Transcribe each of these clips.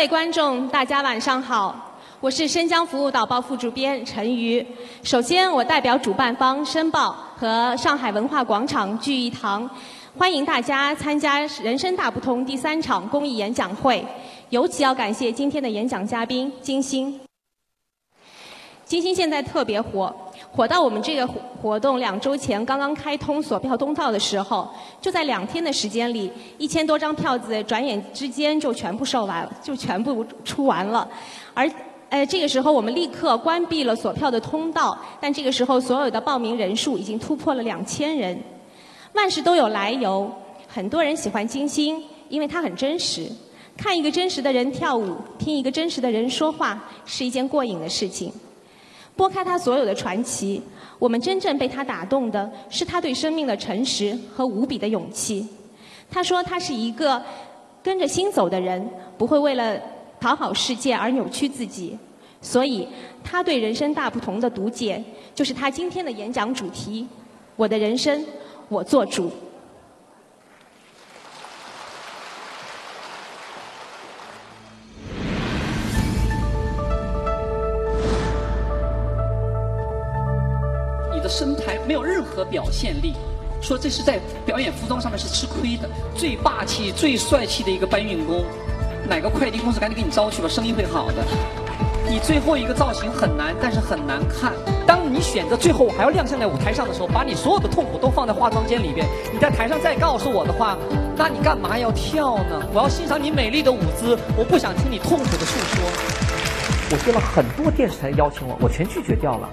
各位观众，大家晚上好，我是申江服务导报副主编陈瑜。首先，我代表主办方申报和上海文化广场聚义堂，欢迎大家参加《人生大不同》第三场公益演讲会。尤其要感谢今天的演讲嘉宾金星。金星现在特别火，火到我们这个活动两周前刚刚开通锁票通道的时候，就在两天的时间里，一千多张票子转眼之间就全部售完，就全部出完了。而呃这个时候我们立刻关闭了锁票的通道，但这个时候所有的报名人数已经突破了两千人。万事都有来由，很多人喜欢金星，因为它很真实。看一个真实的人跳舞，听一个真实的人说话，是一件过瘾的事情。拨开他所有的传奇，我们真正被他打动的是他对生命的诚实和无比的勇气。他说他是一个跟着心走的人，不会为了讨好世界而扭曲自己。所以，他对人生大不同的读解，就是他今天的演讲主题：我的人生，我做主。没有任何表现力，说这是在表演服装上面是吃亏的。最霸气、最帅气的一个搬运工，哪个快递公司赶紧给你招去吧，生意会好的。你最后一个造型很难，但是很难看。当你选择最后我还要亮相在舞台上的时候，把你所有的痛苦都放在化妆间里边，你在台上再告诉我的话，那你干嘛要跳呢？我要欣赏你美丽的舞姿，我不想听你痛苦的诉说。我接了很多电视台邀请我，我全拒绝掉了。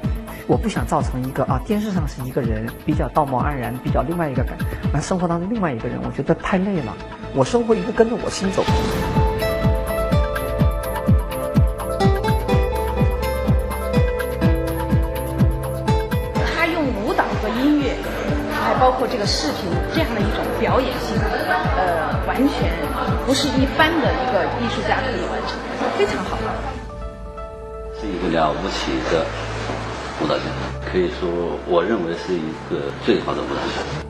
我不想造成一个啊，电视上是一个人比较道貌岸然，比较另外一个感，那生活当中另外一个人，我觉得太累了。我生活一个跟着我心走。他用舞蹈和音乐，还包括这个视频这样的一种表演性，呃，完全不是一般的一个艺术家可以完成，非常好。是一个了不起的。舞蹈家可以说，我认为是一个最好的舞蹈家。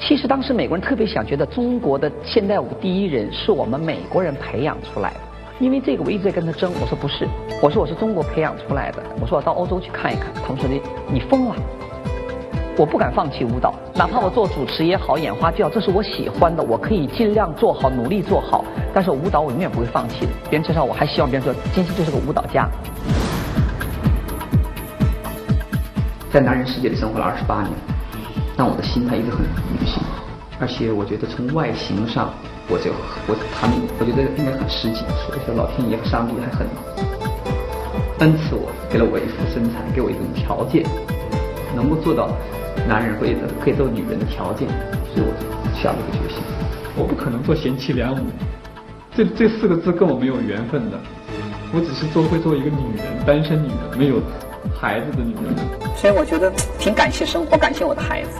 其实当时美国人特别想觉得中国的现代舞第一人是我们美国人培养出来的，因为这个我一直在跟他争。我说不是，我说我是中国培养出来的。我说我到欧洲去看一看。他们说你你疯了，我不敢放弃舞蹈，哪怕我做主持也好，演花轿，这是我喜欢的，我可以尽量做好，努力做好。但是舞蹈我永远不会放弃的。别人介绍我还希望别人说金星就是个舞蹈家。在男人世界里生活了二十八年，但我的心态一直很女性，而且我觉得从外形上，我就我他们我觉得应该很实际，所以说老天爷和上帝还很恩赐我，给了我一副身材，给我一种条件，能够做到男人会的可以做女人的条件，所以我下了一个决心，我不可能做贤妻良母，这这四个字跟我没有缘分的，我只是做会做一个女人，单身女人，没有。孩子的女人，所以我觉得挺感谢生活，感谢我的孩子，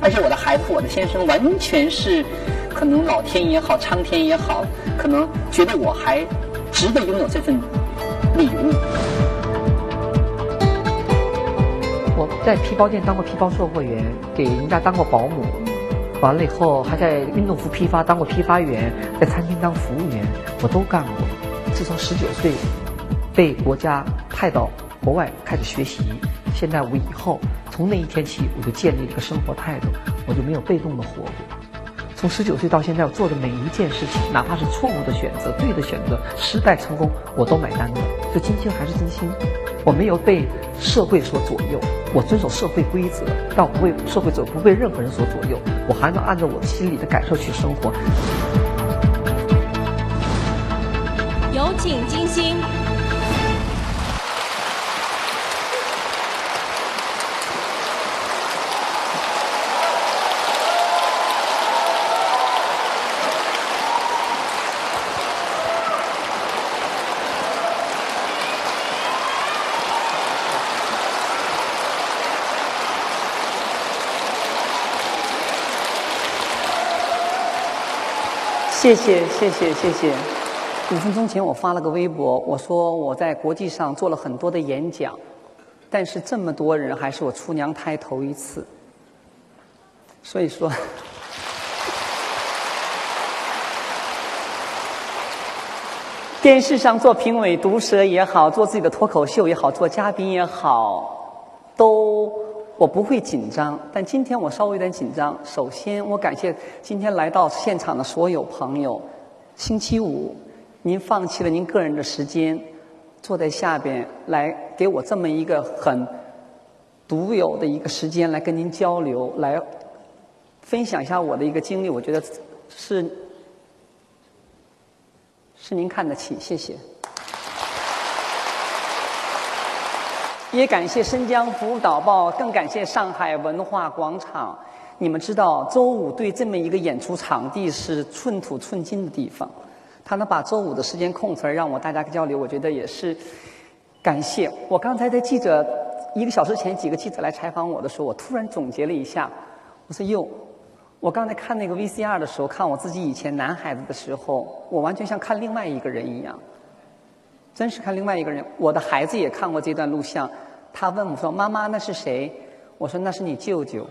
而且我的孩子我的先生完全是，可能老天也好，苍天也好，可能觉得我还值得拥有这份礼物。我在皮包店当过皮包售货员，给人家当过保姆，完了以后还在运动服批发当过批发员，在餐厅当服务员，我都干过。自从十九岁被国家派到。国外开始学习现代舞以后，从那一天起，我就建立了一个生活态度，我就没有被动的活过。从十九岁到现在，我做的每一件事情，哪怕是错误的选择、对的选择、失败成功，我都买单的。就金星还是金星，我没有被社会所左右，我遵守社会规则，但我不为社会左右，不被任何人所左右，我还能按照我心里的感受去生活。有请金星。谢谢谢谢谢谢。五分钟前我发了个微博，我说我在国际上做了很多的演讲，但是这么多人还是我出娘胎头一次。所以说，电视上做评委、毒舌也好，做自己的脱口秀也好，做嘉宾也好，都我不会紧张。但今天我稍微有点紧张。首先，我感谢今天来到现场的所有朋友。星期五，您放弃了您个人的时间，坐在下边来给我这么一个很独有的一个时间来跟您交流，来分享一下我的一个经历。我觉得是。是您看得起，谢谢。也感谢申江服务导报，更感谢上海文化广场。你们知道，周五对这么一个演出场地是寸土寸金的地方，他能把周五的时间空出来让我大家交流，我觉得也是感谢。我刚才在记者一个小时前，几个记者来采访我的时候，我突然总结了一下，我说哟。我刚才看那个 VCR 的时候，看我自己以前男孩子的时候，我完全像看另外一个人一样，真是看另外一个人。我的孩子也看过这段录像，他问我说：“妈妈，那是谁？”我说：“那是你舅舅。”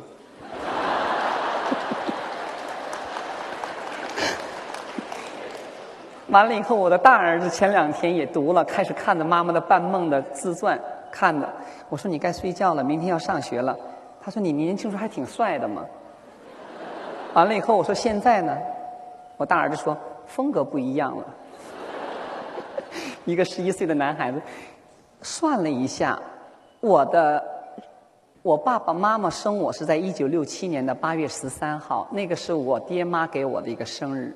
完了以后，我的大儿子前两天也读了，开始看着妈妈的半梦的自传，看的。我说：“你该睡觉了，明天要上学了。”他说：“你年轻时候还挺帅的嘛。”完了以后，我说现在呢，我大儿子说风格不一样了。一个十一岁的男孩子，算了一下，我的我爸爸妈妈生我是在一九六七年的八月十三号，那个是我爹妈给我的一个生日。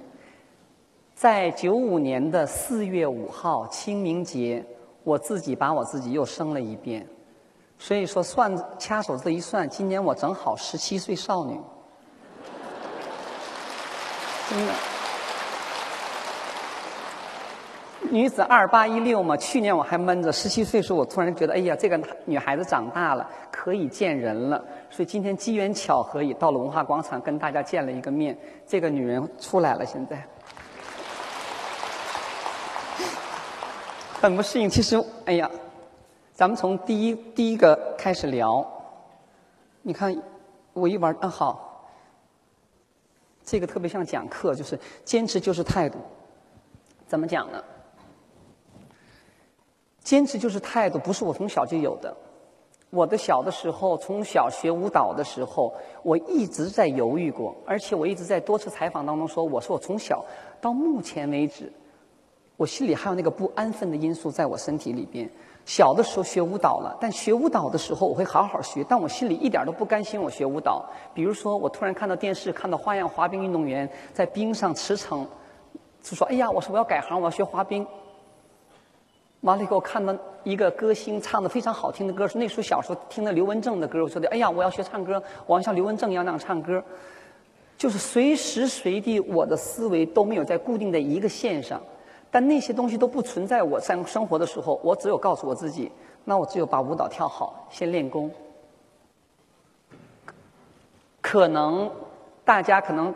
在九五年的四月五号清明节，我自己把我自己又生了一遍，所以说算掐手指一算，今年我正好十七岁少女。真的，女子二八一六嘛。去年我还闷着，十七岁时候我突然觉得，哎呀，这个女孩子长大了，可以见人了。所以今天机缘巧合，也到了文化广场跟大家见了一个面。这个女人出来了，现在很不适应。其实，哎呀，咱们从第一第一个开始聊。你看，我一玩，嗯，好。这个特别像讲课，就是坚持就是态度。怎么讲呢？坚持就是态度，不是我从小就有的。我的小的时候，从小学舞蹈的时候，我一直在犹豫过，而且我一直在多次采访当中说，我说我从小到目前为止，我心里还有那个不安分的因素在我身体里边。小的时候学舞蹈了，但学舞蹈的时候我会好好学，但我心里一点都不甘心我学舞蹈。比如说，我突然看到电视，看到花样滑冰运动员在冰上驰骋，就说：“哎呀，我说我要改行，我要学滑冰。”完了以后，看到一个歌星唱的非常好听的歌，说那时候小时候听的刘文正的歌，我说的：“哎呀，我要学唱歌，我要像刘文正一样那样唱歌。”就是随时随地，我的思维都没有在固定在一个线上。但那些东西都不存在。我在生活的时候，我只有告诉我自己，那我只有把舞蹈跳好，先练功。可能大家可能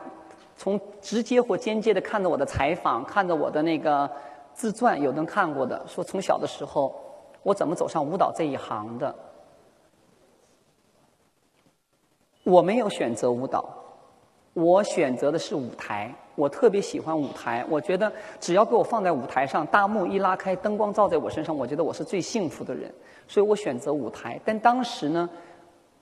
从直接或间接的看着我的采访，看着我的那个自传，有人看过的，说从小的时候我怎么走上舞蹈这一行的。我没有选择舞蹈，我选择的是舞台。我特别喜欢舞台，我觉得只要给我放在舞台上，大幕一拉开，灯光照在我身上，我觉得我是最幸福的人，所以我选择舞台。但当时呢，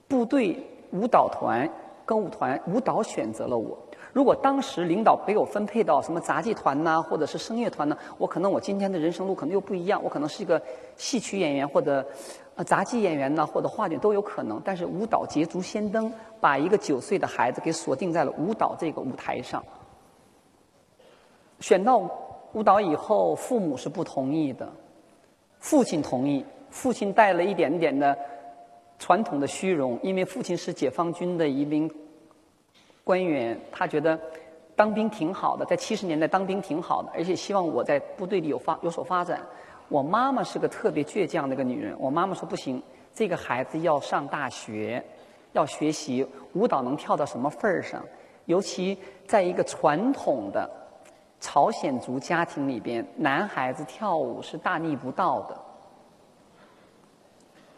部队舞蹈团、歌舞团、舞蹈选择了我。如果当时领导给我分配到什么杂技团呐，或者是声乐团呢，我可能我今天的人生路可能又不一样，我可能是一个戏曲演员或者。呃，杂技演员呢，或者话剧都有可能，但是舞蹈捷足先登，把一个九岁的孩子给锁定在了舞蹈这个舞台上。选到舞蹈以后，父母是不同意的，父亲同意，父亲带了一点点的传统的虚荣，因为父亲是解放军的一名官员，他觉得当兵挺好的，在七十年代当兵挺好的，而且希望我在部队里有发有所发展。我妈妈是个特别倔强的一个女人，我妈妈说不行，这个孩子要上大学，要学习舞蹈能跳到什么份儿上，尤其在一个传统的。朝鲜族家庭里边，男孩子跳舞是大逆不道的。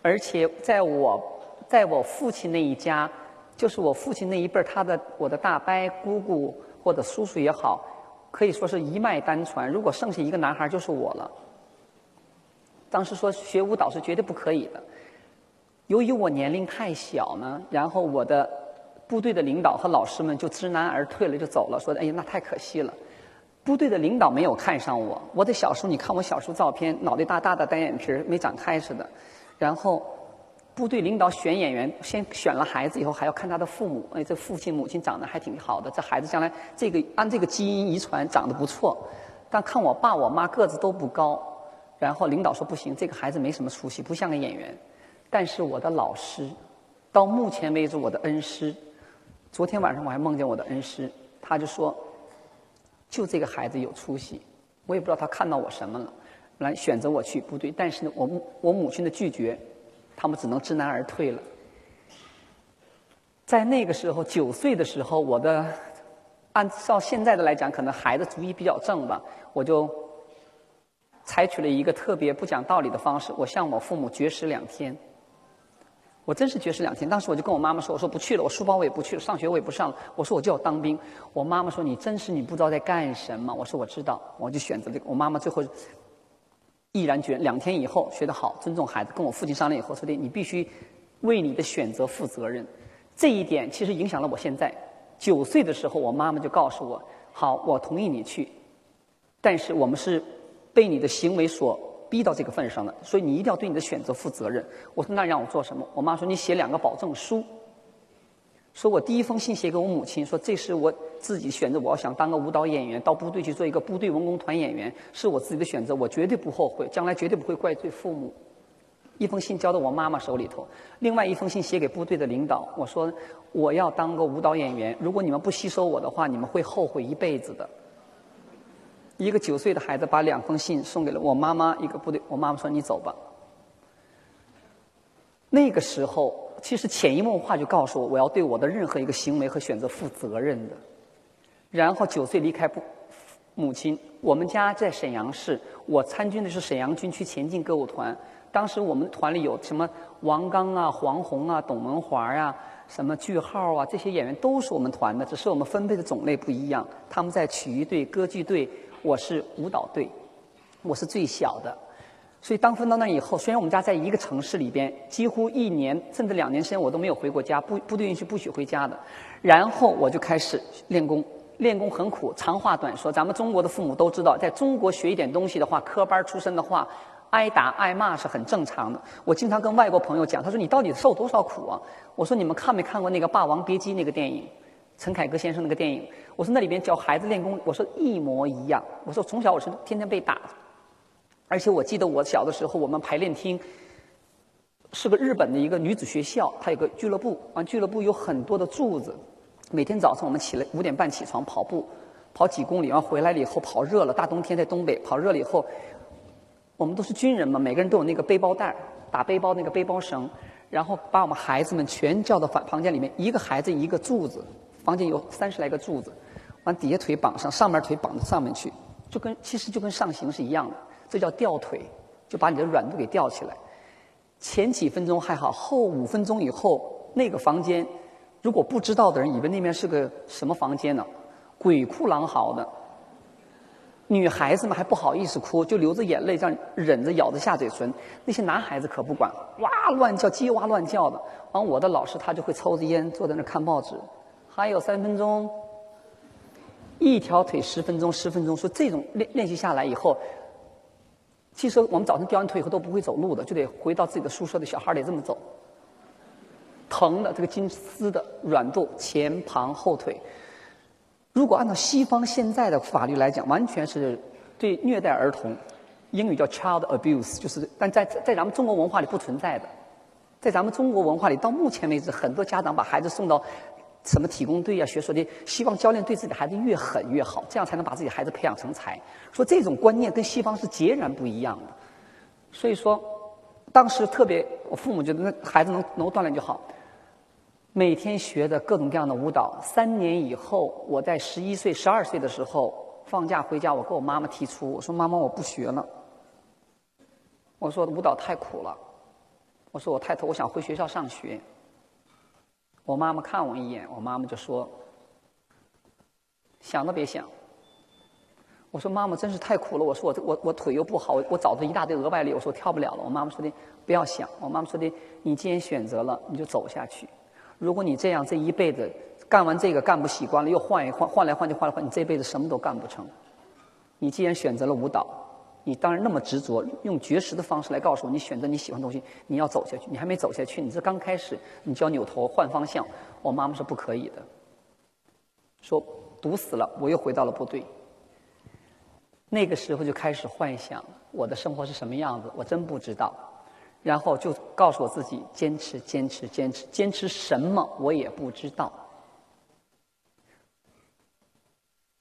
而且在我，在我父亲那一家，就是我父亲那一辈儿，他的我的大伯、姑姑或者叔叔也好，可以说是一脉单传。如果剩下一个男孩，就是我了。当时说学舞蹈是绝对不可以的。由于我年龄太小呢，然后我的部队的领导和老师们就知难而退了，就走了，说：“哎呀，那太可惜了。”部队的领导没有看上我，我的小时候你看我小时候照片，脑袋大大的，单眼皮儿没长开似的。然后部队领导选演员，先选了孩子以后，还要看他的父母。哎，这父亲母亲长得还挺好的，这孩子将来这个按这个基因遗传长得不错。但看我爸我妈个子都不高，然后领导说不行，这个孩子没什么出息，不像个演员。但是我的老师，到目前为止我的恩师，昨天晚上我还梦见我的恩师，他就说，就这个孩子有出息，我也不知道他看到我什么了，来选择我去部队。但是呢，我我母亲的拒绝，他们只能知难而退了。在那个时候，九岁的时候，我的按照现在的来讲，可能孩子主意比较正吧，我就采取了一个特别不讲道理的方式，我向我父母绝食两天。我真是绝食两天，当时我就跟我妈妈说：“我说不去了，我书包我也不去了，上学我也不上了。我说我就要当兵。”我妈妈说：“你真是你不知道在干什么。”我说：“我知道。”我就选择这个。我妈妈最后毅然决然两天以后学得好，尊重孩子，跟我父亲商量以后说的：“你必须为你的选择负责任。”这一点其实影响了我现在。九岁的时候，我妈妈就告诉我：“好，我同意你去，但是我们是被你的行为所。”逼到这个份上了，所以你一定要对你的选择负责任。我说那让我做什么？我妈说你写两个保证书。说我第一封信写给我母亲，说这是我自己选择，我要想当个舞蹈演员，到部队去做一个部队文工团演员，是我自己的选择，我绝对不后悔，将来绝对不会怪罪父母。一封信交到我妈妈手里头，另外一封信写给部队的领导，我说我要当个舞蹈演员，如果你们不吸收我的话，你们会后悔一辈子的。一个九岁的孩子把两封信送给了我妈妈，一个部队。我妈妈说：“你走吧。”那个时候，其实潜移默化就告诉我，我要对我的任何一个行为和选择负责任的。然后九岁离开部母亲，我们家在沈阳市，我参军的是沈阳军区前进歌舞团。当时我们团里有什么王刚啊、黄宏啊、董文华啊、什么句号啊，这些演员都是我们团的，只是我们分配的种类不一样。他们在曲艺队、歌剧队。我是舞蹈队，我是最小的，所以当分到那以后，虽然我们家在一个城市里边，几乎一年甚至两年时间我都没有回过家，部部队允许不许回家的。然后我就开始练功，练功很苦。长话短说，咱们中国的父母都知道，在中国学一点东西的话，科班出身的话，挨打挨骂是很正常的。我经常跟外国朋友讲，他说你到底受多少苦啊？我说你们看没看过那个《霸王别姬》那个电影？陈凯歌先生那个电影，我说那里边教孩子练功，我说一模一样。我说从小我是天天被打，而且我记得我小的时候，我们排练厅是个日本的一个女子学校，它有个俱乐部，完俱乐部有很多的柱子。每天早上我们起来五点半起床跑步，跑几公里，完回来了以后跑热了，大冬天在东北跑热了以后，我们都是军人嘛，每个人都有那个背包带打背包那个背包绳，然后把我们孩子们全叫到房房间里面，一个孩子一个柱子。房间有三十来个柱子，往底下腿绑上，上面腿绑到上面去，就跟其实就跟上行是一样的，这叫吊腿，就把你的软度给吊起来。前几分钟还好，后五分钟以后，那个房间，如果不知道的人以为那边是个什么房间呢？鬼哭狼嚎的，女孩子们还不好意思哭，就流着眼泪这样忍着咬着下嘴唇。那些男孩子可不管，哇乱叫，叽哇乱叫的。完，我的老师他就会抽着烟坐在那看报纸。还有三分钟，一条腿十分钟，十分钟。说这种练练习下来以后，其实我们早晨掉完腿以后都不会走路的，就得回到自己的宿舍的小孩得这么走。疼的这个筋丝的软度，前旁后腿。如果按照西方现在的法律来讲，完全是对虐待儿童，英语叫 child abuse，就是但在在咱们中国文化里不存在的。在咱们中国文化里，到目前为止，很多家长把孩子送到。什么体工队呀？学说的，希望教练对自己的孩子越狠越好，这样才能把自己孩子培养成才。说这种观念跟西方是截然不一样的。所以说，当时特别，我父母觉得那孩子能能锻炼就好。每天学的各种各样的舞蹈。三年以后，我在十一岁、十二岁的时候放假回家，我跟我妈妈提出，我说：“妈妈，我不学了。”我说：“舞蹈太苦了。”我说：“我太头，我想回学校上学。”我妈妈看我一眼，我妈妈就说：“想都别想，我说妈妈真是太苦了，我说我我我腿又不好，我我找着一大堆额外力，我说我跳不了了。我妈妈说的不要想，我妈妈说的你既然选择了，你就走下去。如果你这样这一辈子干完这个干不习惯了，又换一换换来换去换来换，你这辈子什么都干不成。你既然选择了舞蹈，你当然那么执着，用绝食的方式来告诉我，你选择你喜欢的东西，你要走下去。你还没走下去，你这刚开始，你就要扭头换方向。我妈妈说不可以的，说堵死了，我又回到了部队。那个时候就开始幻想我的生活是什么样子，我真不知道。然后就告诉我自己坚持，坚持，坚持，坚持什么我也不知道。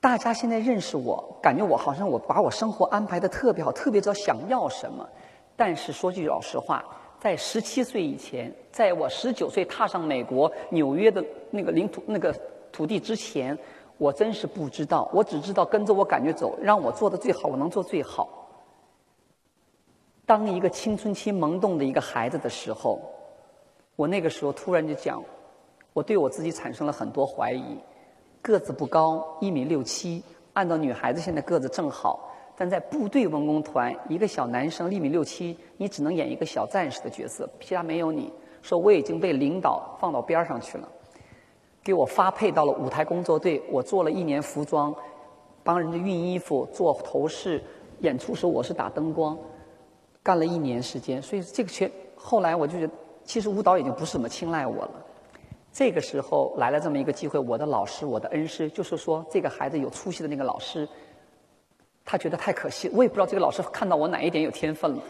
大家现在认识我，感觉我好像我把我生活安排的特别好，特别知道想要什么。但是说句老实话，在十七岁以前，在我十九岁踏上美国纽约的那个领土那个土地之前。我真是不知道，我只知道跟着我感觉走，让我做的最好，我能做最好。当一个青春期萌动的一个孩子的时候，我那个时候突然就讲，我对我自己产生了很多怀疑。个子不高，一米六七，按照女孩子现在个子正好，但在部队文工团，一个小男生一米六七，你只能演一个小战士的角色，其他没有你。说我已经被领导放到边上去了。给我发配到了舞台工作队，我做了一年服装，帮人家熨衣服、做头饰。演出时我是打灯光，干了一年时间。所以这个全后来我就觉得，其实舞蹈已经不是怎么青睐我了。这个时候来了这么一个机会，我的老师、我的恩师，就是说这个孩子有出息的那个老师，他觉得太可惜。我也不知道这个老师看到我哪一点有天分了。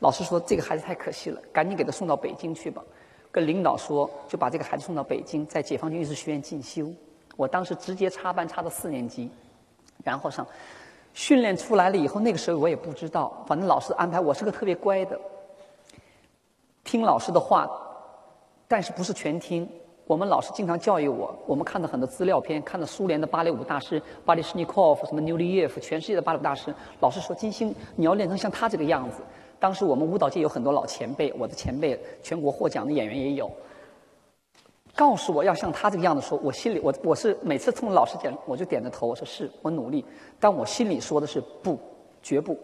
老师说这个孩子太可惜了，赶紧给他送到北京去吧。跟领导说，就把这个孩子送到北京，在解放军艺术学院进修。我当时直接插班插到四年级，然后上训练出来了以后，那个时候我也不知道，反正老师安排我是个特别乖的，听老师的话，但是不是全听。我们老师经常教育我，我们看到很多资料片，看到苏联的芭蕾舞大师巴里什尼科夫、什么纽利耶夫，全世界的芭蕾舞大师，老师说金星，你要练成像他这个样子。当时我们舞蹈界有很多老前辈，我的前辈全国获奖的演员也有。告诉我要像他这个样子说，我心里我我是每次冲老师讲，我就点着头，我说是我努力，但我心里说的是不，绝不。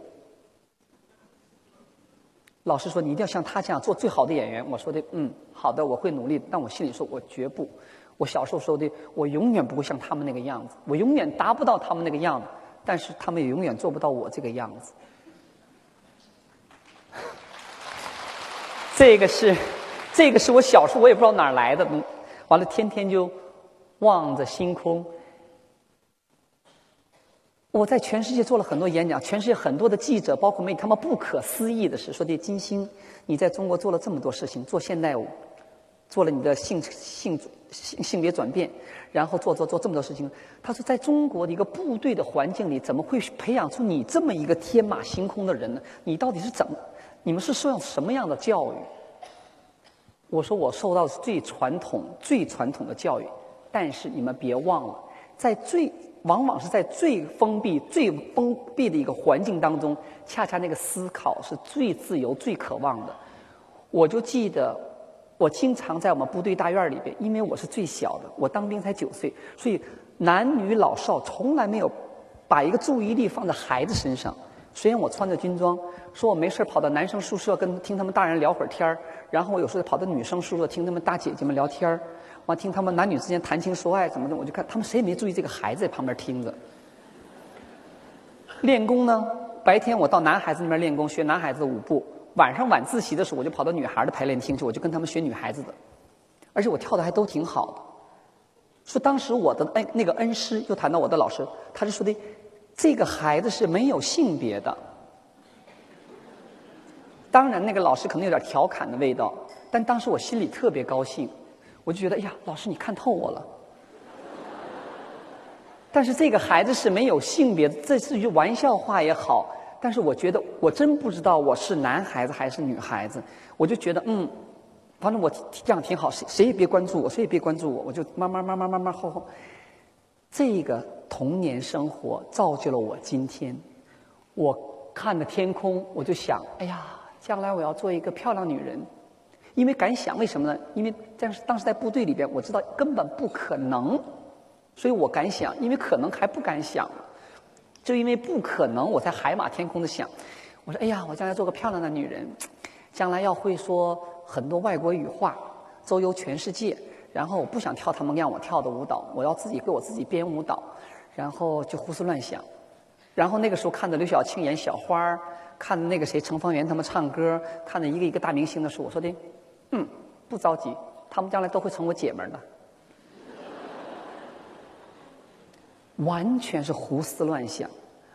老师说你一定要像他这样做最好的演员，我说的嗯好的，我会努力，但我心里说我绝不。我小时候说的，我永远不会像他们那个样子，我永远达不到他们那个样子，但是他们也永远做不到我这个样子。这个是，这个是我小时候我也不知道哪儿来的，完了天天就望着星空。我在全世界做了很多演讲，全世界很多的记者，包括媒体，他们不可思议的是说：“这金星，你在中国做了这么多事情，做现代舞，做了你的性性性性别转变，然后做做做这么多事情。”他说：“在中国的一个部队的环境里，怎么会培养出你这么一个天马行空的人呢？你到底是怎么？”你们是受到什么样的教育？我说我受到最传统、最传统的教育，但是你们别忘了，在最往往是在最封闭、最封闭的一个环境当中，恰恰那个思考是最自由、最渴望的。我就记得，我经常在我们部队大院里边，因为我是最小的，我当兵才九岁，所以男女老少从来没有把一个注意力放在孩子身上。虽然我穿着军装，说我没事跑到男生宿舍跟听他们大人聊会儿天儿，然后我有时候跑到女生宿舍听他们大姐姐们聊天儿，完听他们男女之间谈情说爱怎么的，我就看他们谁也没注意这个孩子在旁边听着。练功呢，白天我到男孩子那边练功学男孩子的舞步，晚上晚自习的时候我就跑到女孩的排练厅去，我就跟他们学女孩子的，而且我跳的还都挺好的。说当时我的恩那个恩师又谈到我的老师，他就说的。这个孩子是没有性别的，当然那个老师可能有点调侃的味道，但当时我心里特别高兴，我就觉得哎呀，老师你看透我了。但是这个孩子是没有性别的，这是一句玩笑话也好，但是我觉得我真不知道我是男孩子还是女孩子，我就觉得嗯，反正我这样挺好，谁谁也别关注我，谁也别关注我，我就慢慢慢慢慢慢后后，这个。童年生活造就了我今天。我看着天空，我就想：哎呀，将来我要做一个漂亮女人。因为敢想，为什么呢？因为当时当时在部队里边，我知道根本不可能，所以我敢想。因为可能还不敢想。就因为不可能，我才海马天空的想，我说：“哎呀，我将来做个漂亮的女人，将来要会说很多外国语话，周游全世界。然后我不想跳他们让我跳的舞蹈，我要自己给我自己编舞蹈。然后就胡思乱想。然后那个时候看着刘晓庆演小花儿，看着那个谁程方圆他们唱歌，看着一个一个大明星的时候，我说的，嗯，不着急，他们将来都会成我姐们儿的。”完全是胡思乱想，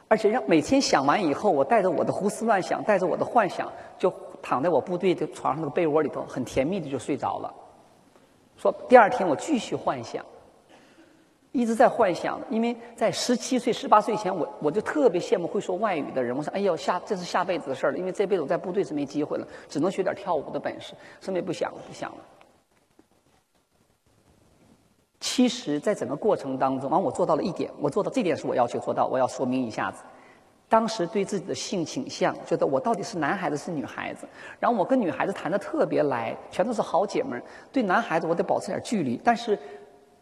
而且让每天想完以后，我带着我的胡思乱想，带着我的幻想，就躺在我部队的床上那个被窝里头，很甜蜜的就睡着了。说第二天我继续幻想，一直在幻想，因为在十七岁、十八岁前，我我就特别羡慕会说外语的人。我说：“哎呦，下这是下辈子的事儿了，因为这辈子我在部队是没机会了，只能学点跳舞的本事。”什么也不想了，不想了。其实，在整个过程当中，完我做到了一点，我做到这点是我要求做到，我要说明一下子。当时对自己的性倾向，觉得我到底是男孩子是女孩子，然后我跟女孩子谈的特别来，全都是好姐们儿。对男孩子我得保持点距离，但是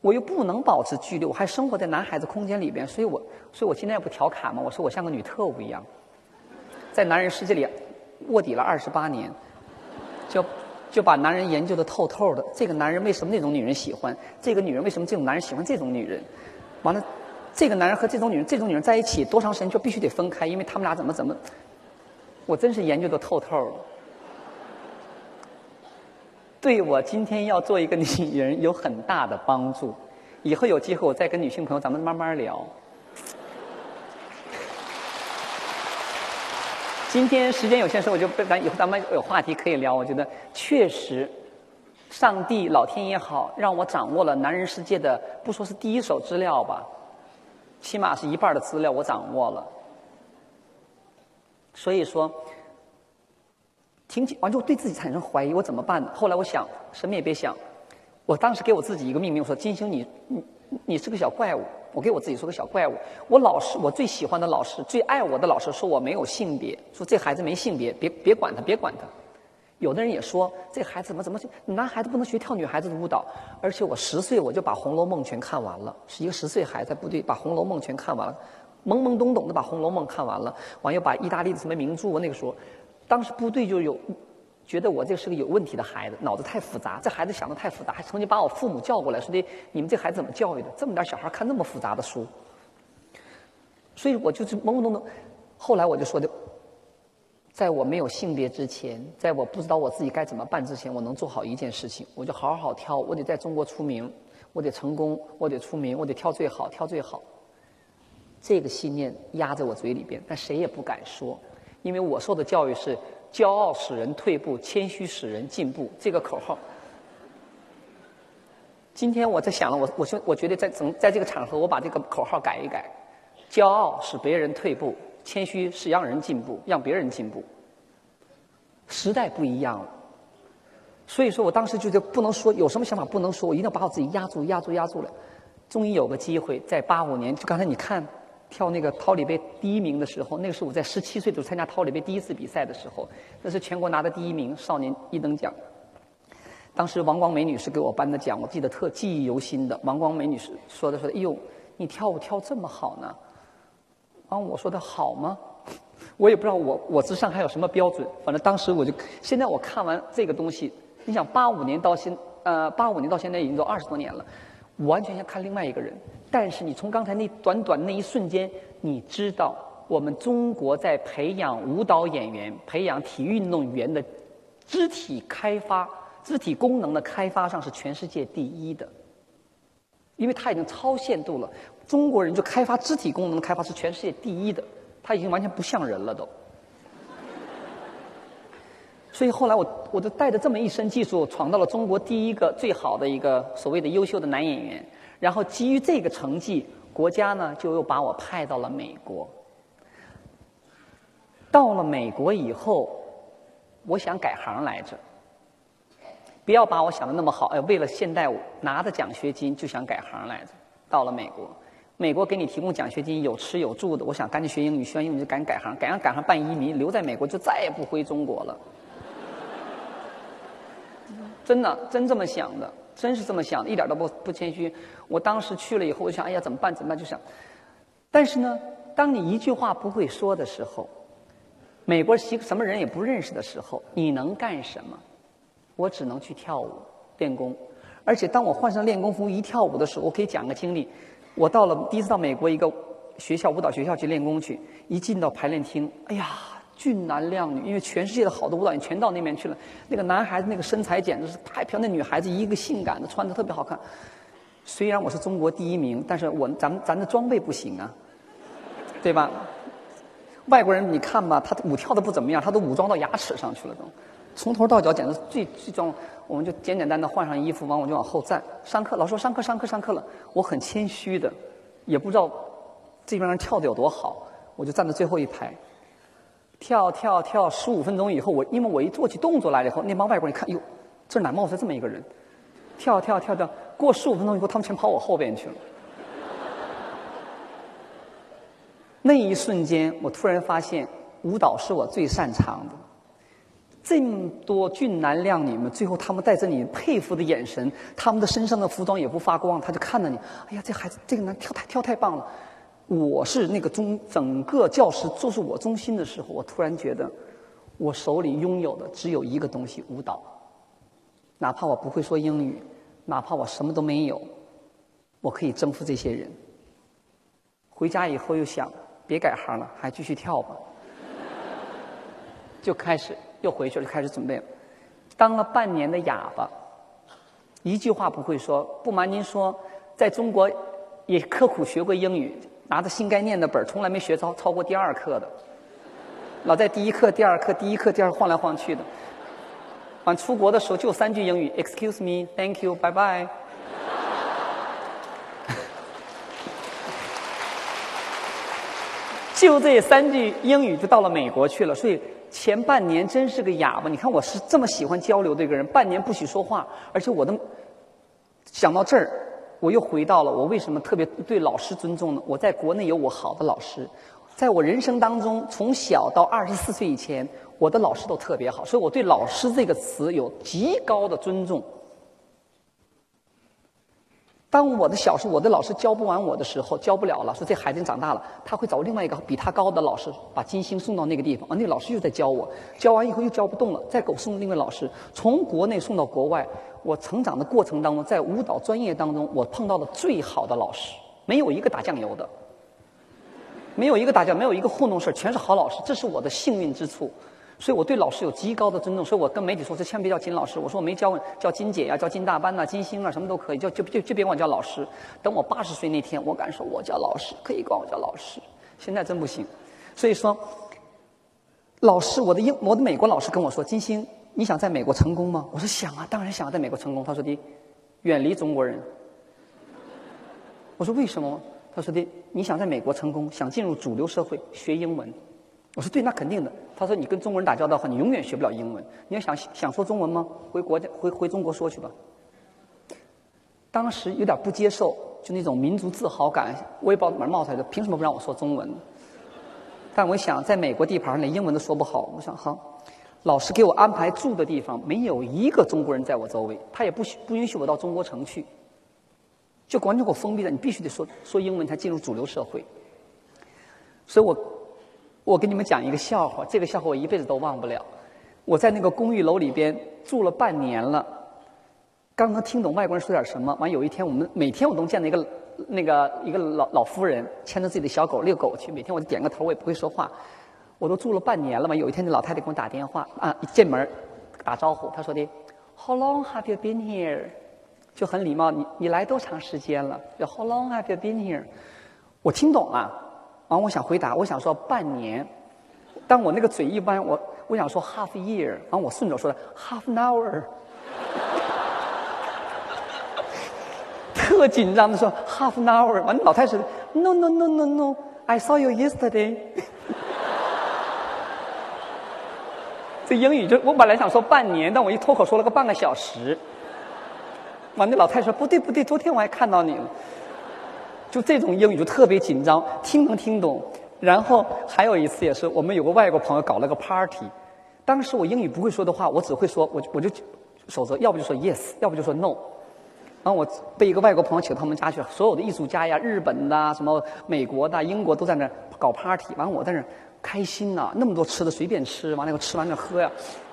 我又不能保持距离，我还生活在男孩子空间里边，所以我，所以我今天不调侃嘛，我说我像个女特务一样，在男人世界里卧底了二十八年，就。就把男人研究的透透的。这个男人为什么那种女人喜欢？这个女人为什么这种男人喜欢这种女人？完了，这个男人和这种女人，这种女人在一起多长时间就必须得分开，因为他们俩怎么怎么？我真是研究的透透了。对我今天要做一个女人有很大的帮助。以后有机会我再跟女性朋友咱们慢慢聊。今天时间有限，时候我就咱以后咱们有话题可以聊。我觉得确实，上帝老天爷好，让我掌握了男人世界的不说是第一手资料吧，起码是一半的资料我掌握了。所以说，听完之后对自己产生怀疑，我怎么办呢？后来我想，什么也别想。我当时给我自己一个命名，我说：“金星，你你你是个小怪物。”我给我自己说个小怪物。我老师，我最喜欢的老师，最爱我的老师说我没有性别，说这孩子没性别，别别管他，别管他。有的人也说这孩子怎么怎么，男孩子不能学跳女孩子的舞蹈。而且我十岁我就把《红楼梦》全看完了，是一个十岁孩子在部队把《红楼梦》全看完了，懵懵懂懂的把《红楼梦》看完了，完又把意大利的什么名著，那个时候，当时部队就有。觉得我这是个有问题的孩子，脑子太复杂，这孩子想的太复杂，还曾经把我父母叫过来，说的你们这孩子怎么教育的？这么点小孩看那么复杂的书，所以我就是懵懵懂懂。后来我就说的，在我没有性别之前，在我不知道我自己该怎么办之前，我能做好一件事情，我就好好跳，我得在中国出名，我得成功，我得出名，我得跳最好，跳最好。这个信念压在我嘴里边，但谁也不敢说，因为我受的教育是。骄傲使人退步，谦虚使人进步。这个口号，今天我在想了，我我觉我觉得在整在这个场合，我把这个口号改一改：骄傲使别人退步，谦虚是让人进步，让别人进步。时代不一样了，所以说我当时就觉得不能说有什么想法不能说，我一定要把我自己压住、压住、压住了。终于有个机会，在八五年，就刚才你看。跳那个桃李杯第一名的时候，那个是我在十七岁就参加桃李杯第一次比赛的时候，那是全国拿的第一名，少年一等奖。当时王光美女士给我颁的奖，我记得特记忆犹新的。王光美女士说的说的，哎呦，你跳舞跳这么好呢？啊，我说的好吗？我也不知道我我之上还有什么标准，反正当时我就，现在我看完这个东西，你想八五年到现呃八五年到现在已经都二十多年了。完全像看另外一个人，但是你从刚才那短短那一瞬间，你知道我们中国在培养舞蹈演员、培养体育运动员的肢体开发、肢体功能的开发上是全世界第一的，因为他已经超限度了。中国人就开发肢体功能的开发是全世界第一的，他已经完全不像人了都。所以后来我我就带着这么一身技术闯到了中国第一个最好的一个所谓的优秀的男演员，然后基于这个成绩，国家呢就又把我派到了美国。到了美国以后，我想改行来着，不要把我想的那么好，哎，为了现代舞拿着奖学金就想改行来着。到了美国，美国给你提供奖学金，有吃有住的，我想赶紧学英语，学完英语就赶紧改行，改行赶上办移民，留在美国就再也不回中国了。真的，真这么想的，真是这么想，一点都不不谦虚。我当时去了以后，我想，哎呀，怎么办？怎么办？就想，但是呢，当你一句话不会说的时候，美国什什么人也不认识的时候，你能干什么？我只能去跳舞练功。而且当我换上练功服一跳舞的时候，我可以讲个经历。我到了第一次到美国一个学校舞蹈学校去练功去，一进到排练厅，哎呀，俊男靓女，因为全世界的好多舞蹈员全到那边去了。那个男孩子那个身材简直是太漂亮，那女孩子一个性感的，穿的特别好看。虽然我是中国第一名，但是我咱咱的装备不行啊，对吧？外国人你看吧，他舞跳的不怎么样，他都武装到牙齿上去了都，从头到脚简直最最装。我们就简简单单换上衣服，完我就往后站。上课老师说上课上课上课了，我很谦虚的，也不知道这边人跳的有多好，我就站在最后一排，跳跳跳。十五分钟以后，我因为我一做起动作来了以后，那帮外国人一看，哟，这哪冒出来这么一个人？跳跳跳跳，过十五分钟以后，他们全跑我后边去了。那一瞬间，我突然发现，舞蹈是我最擅长的。这么多俊男靓女们，最后他们带着你佩服的眼神，他们的身上的服装也不发光，他就看着你，哎呀，这孩子这个男跳太跳太棒了。我是那个中整个教室都是我中心的时候，我突然觉得，我手里拥有的只有一个东西——舞蹈。哪怕我不会说英语，哪怕我什么都没有，我可以征服这些人。回家以后又想，别改行了，还继续跳吧，就开始。又回去了，开始准备。当了半年的哑巴，一句话不会说。不瞒您说，在中国也刻苦学过英语，拿着新概念的本从来没学超超过第二课的。老在第一课、第二课、第一课、第二晃来晃去的。完出国的时候就三句英语：Excuse me, Thank you, Bye bye。就这三句英语就到了美国去了，所以。前半年真是个哑巴，你看我是这么喜欢交流的一个人，半年不许说话，而且我的想到这儿，我又回到了我为什么特别对老师尊重呢？我在国内有我好的老师，在我人生当中，从小到二十四岁以前，我的老师都特别好，所以我对“老师”这个词有极高的尊重。当我的小时候，我的老师教不完我的时候，教不了了，说这孩子长大了，他会找另外一个比他高的老师，把金星送到那个地方。啊，那个老师又在教我，教完以后又教不动了，再给我送另外老师。从国内送到国外，我成长的过程当中，在舞蹈专业当中，我碰到了最好的老师，没有一个打酱油的，没有一个打酱，没有一个糊弄事儿全是好老师，这是我的幸运之处。所以我对老师有极高的尊重，所以我跟媒体说：“这千万别叫金老师。”我说：“我没教，叫金姐呀，叫金大班呐，金星啊，什么都可以，叫就就就别管我叫老师。等我八十岁那天，我敢说我叫老师，可以管我叫老师。现在真不行。所以说，老师，我的英，我的美国老师跟我说：‘金星，你想在美国成功吗？’我说：‘想啊，当然想在美国成功。’他说的：‘远离中国人。’我说：‘为什么？’他说的：‘你想在美国成功，想进入主流社会，学英文。’我说：‘对，那肯定的。’他说：“你跟中国人打交道的话，你永远学不了英文。你要想想说中文吗？回国家回回中国说去吧。”当时有点不接受，就那种民族自豪感，我也不知道哪冒出来的，凭什么不让我说中文？但我想，在美国地盘连英文都说不好，我想好，老师给我安排住的地方没有一个中国人在我周围，他也不许不允许我到中国城去，就完全给我封闭了。你必须得说说英文才进入主流社会。所以我。我给你们讲一个笑话，这个笑话我一辈子都忘不了。我在那个公寓楼里边住了半年了，刚刚听懂外国人说点什么。完有一天，我们每天我都见到一个那个一个老老夫人牵着自己的小狗遛狗去。每天我就点个头，我也不会说话。我都住了半年了嘛。有一天，那老太太给我打电话啊，一进门打招呼，她说的 “How long have you been here？” 就很礼貌，你你来多长时间了？“How long have you been here？” 我听懂了。完，我想回答，我想说半年。但我那个嘴一弯，我我想说 half year。完，我顺着说的 half an hour。特紧张的说 half an hour。完，老太太说 no no no no no，I saw you yesterday。这英语就我本来想说半年，但我一脱口说了个半个小时。完，那老太太说不对不对，昨天我还看到你了。就这种英语就特别紧张，听能听懂。然后还有一次也是，我们有个外国朋友搞了个 party，当时我英语不会说的话，我只会说，我我就守则，要不就说 yes，要不就说 no。然后我被一个外国朋友请他们家去，所有的艺术家呀，日本的、什么美国的、英国都在那搞 party。完我在那开心呐，那么多吃的随便吃，完了以后吃完了喝呀，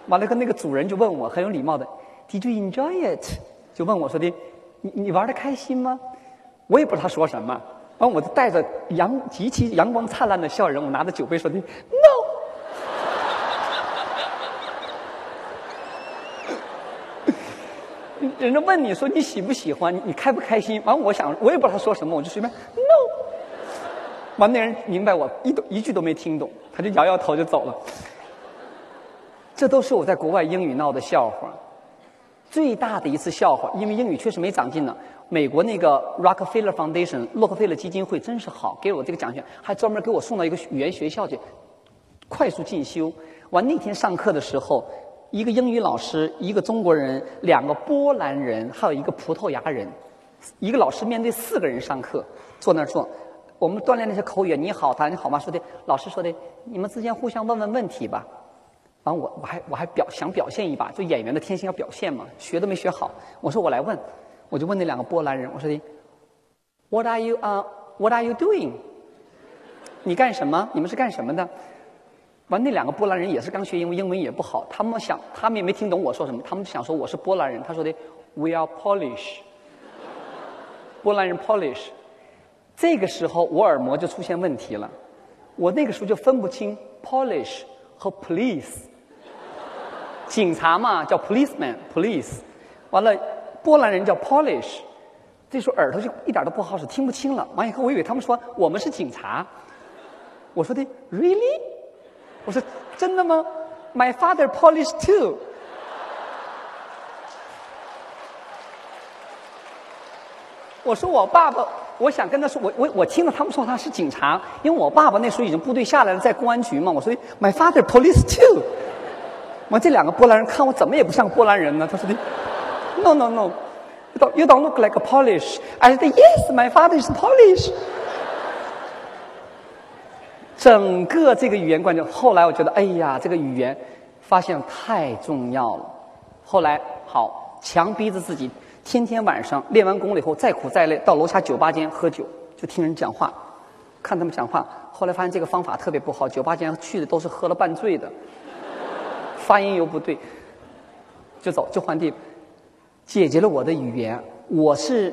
完了跟那个主人就问我很有礼貌的，Did you enjoy it？就问我说的，你你玩的开心吗？我也不知道他说什么，完我就带着阳极其阳光灿烂的笑容，我拿着酒杯说 No。人家问你说你喜不喜欢，你开不开心？完，我想我也不知道他说什么，我就随便 no。完，那人明白我一一句都没听懂，他就摇摇头就走了。这都是我在国外英语闹的笑话，最大的一次笑话，因为英语确实没长进呢。美国那个 Rockefeller Foundation 洛克菲勒基金会真是好，给我这个奖学金，还专门给我送到一个语言学校去快速进修。完那天上课的时候。一个英语老师，一个中国人，两个波兰人，还有一个葡萄牙人。一个老师面对四个人上课，坐那儿坐。我们锻炼那些口语，你好，他你好吗？说的，老师说的，你们之间互相问问问题吧。完，我我还我还表想表现一把，就演员的天性要表现嘛，学都没学好。我说我来问，我就问那两个波兰人，我说的，What are you 啊？What are you doing？你干什么？你们是干什么的？完，那两个波兰人也是刚学英文，英文也不好。他们想，他们也没听懂我说什么，他们想说我是波兰人。他说的，We are Polish。波兰人 Polish。这个时候我耳膜就出现问题了，我那个时候就分不清 Polish 和 Police。警察嘛叫 Policeman，Police。完了，波兰人叫 Polish。这时候耳朵就一点都不好使，听不清了。完以后我以为他们说我们是警察。我说的 Really？我说真的吗？My father Polish too。我说我爸爸，我想跟他说，我我我听到他们说他是警察，因为我爸爸那时候已经部队下来了，在公安局嘛。我说 My father Police too。完这两个波兰人看我怎么也不像波兰人呢？他说的 No no no，you don't look like a Polish。I said Yes，my father is Polish。整个这个语言观念，后来我觉得，哎呀，这个语言发现太重要了。后来好强逼着自己，天天晚上练完功了以后，再苦再累，到楼下酒吧间喝酒，就听人讲话，看他们讲话。后来发现这个方法特别不好，酒吧间去的都是喝了半醉的，发音又不对，就走就换地方，解决了我的语言。我是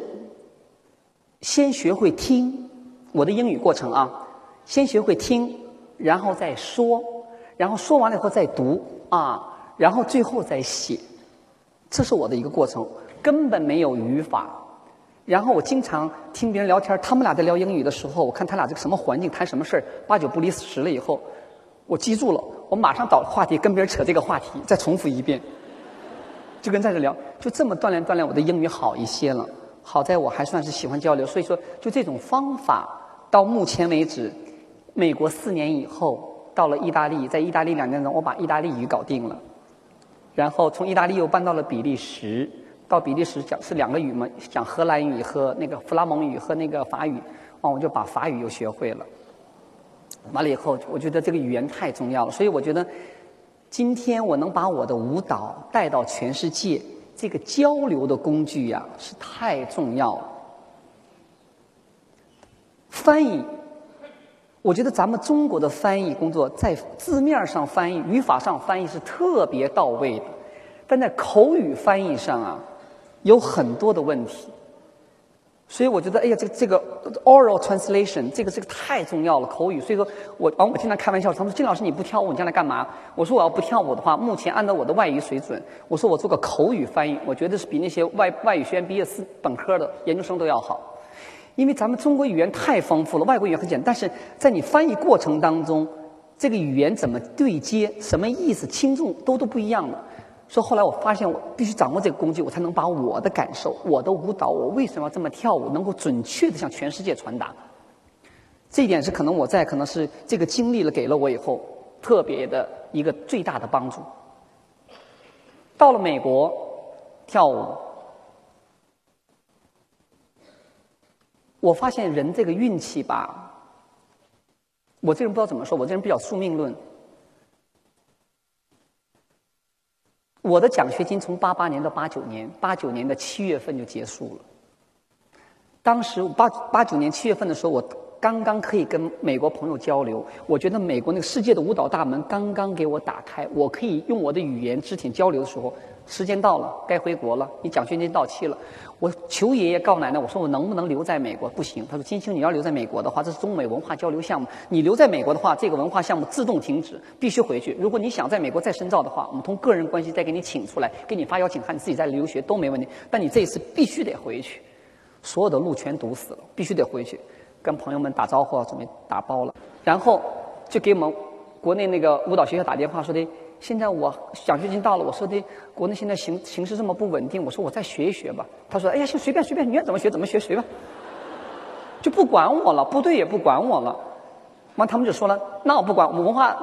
先学会听我的英语过程啊。先学会听，然后再说，然后说完了以后再读啊，然后最后再写，这是我的一个过程，根本没有语法。然后我经常听别人聊天，他们俩在聊英语的时候，我看他俩这个什么环境，谈什么事儿，八九不离十了以后，我记住了，我马上找话题跟别人扯这个话题，再重复一遍，就跟在这聊，就这么锻炼锻炼我的英语好一些了。好在我还算是喜欢交流，所以说就这种方法到目前为止。美国四年以后到了意大利，在意大利两年中，我把意大利语搞定了。然后从意大利又搬到了比利时，到比利时讲是两个语嘛，讲荷兰语和那个弗拉蒙语和那个法语，完我就把法语又学会了。完了以后，我觉得这个语言太重要了，所以我觉得今天我能把我的舞蹈带到全世界，这个交流的工具呀是太重要了。翻译。我觉得咱们中国的翻译工作在字面上翻译、语法上翻译是特别到位的，但在口语翻译上啊，有很多的问题。所以我觉得，哎呀，这个这个 oral translation 这个这个太重要了，口语。所以说我啊，我经常开玩笑，他们说金老师你不跳舞，你将来干嘛？我说我要不跳舞的话，目前按照我的外语水准，我说我做个口语翻译，我觉得是比那些外外语学院毕业四本科的研究生都要好。因为咱们中国语言太丰富了，外国语言很简单，但是在你翻译过程当中，这个语言怎么对接，什么意思，轻重都都不一样的。说后来我发现，我必须掌握这个工具，我才能把我的感受、我的舞蹈、我为什么要这么跳舞，能够准确的向全世界传达。这一点是可能我在可能是这个经历了给了我以后特别的一个最大的帮助。到了美国跳舞。我发现人这个运气吧，我这人不知道怎么说，我这人比较宿命论。我的奖学金从八八年到八九年，八九年的七月份就结束了。当时八八九年七月份的时候，我刚刚可以跟美国朋友交流，我觉得美国那个世界的舞蹈大门刚刚给我打开，我可以用我的语言肢体交流的时候。时间到了，该回国了。你奖学金到期了，我求爷爷告奶奶，我说我能不能留在美国？不行，他说金星你要留在美国的话，这是中美文化交流项目，你留在美国的话，这个文化项目自动停止，必须回去。如果你想在美国再深造的话，我们从个人关系再给你请出来，给你发邀请函，你自己再留学都没问题。但你这一次必须得回去，所有的路全堵死了，必须得回去，跟朋友们打招呼，准备打包了，然后就给我们国内那个舞蹈学校打电话说的。现在我奖学金到了，我说的国内现在形形势这么不稳定，我说我再学一学吧。他说：“哎呀，行，随便随便，你愿怎么学怎么学，随便。”就不管我了，部队也不管我了。完，他们就说了：“那我不管，我们文化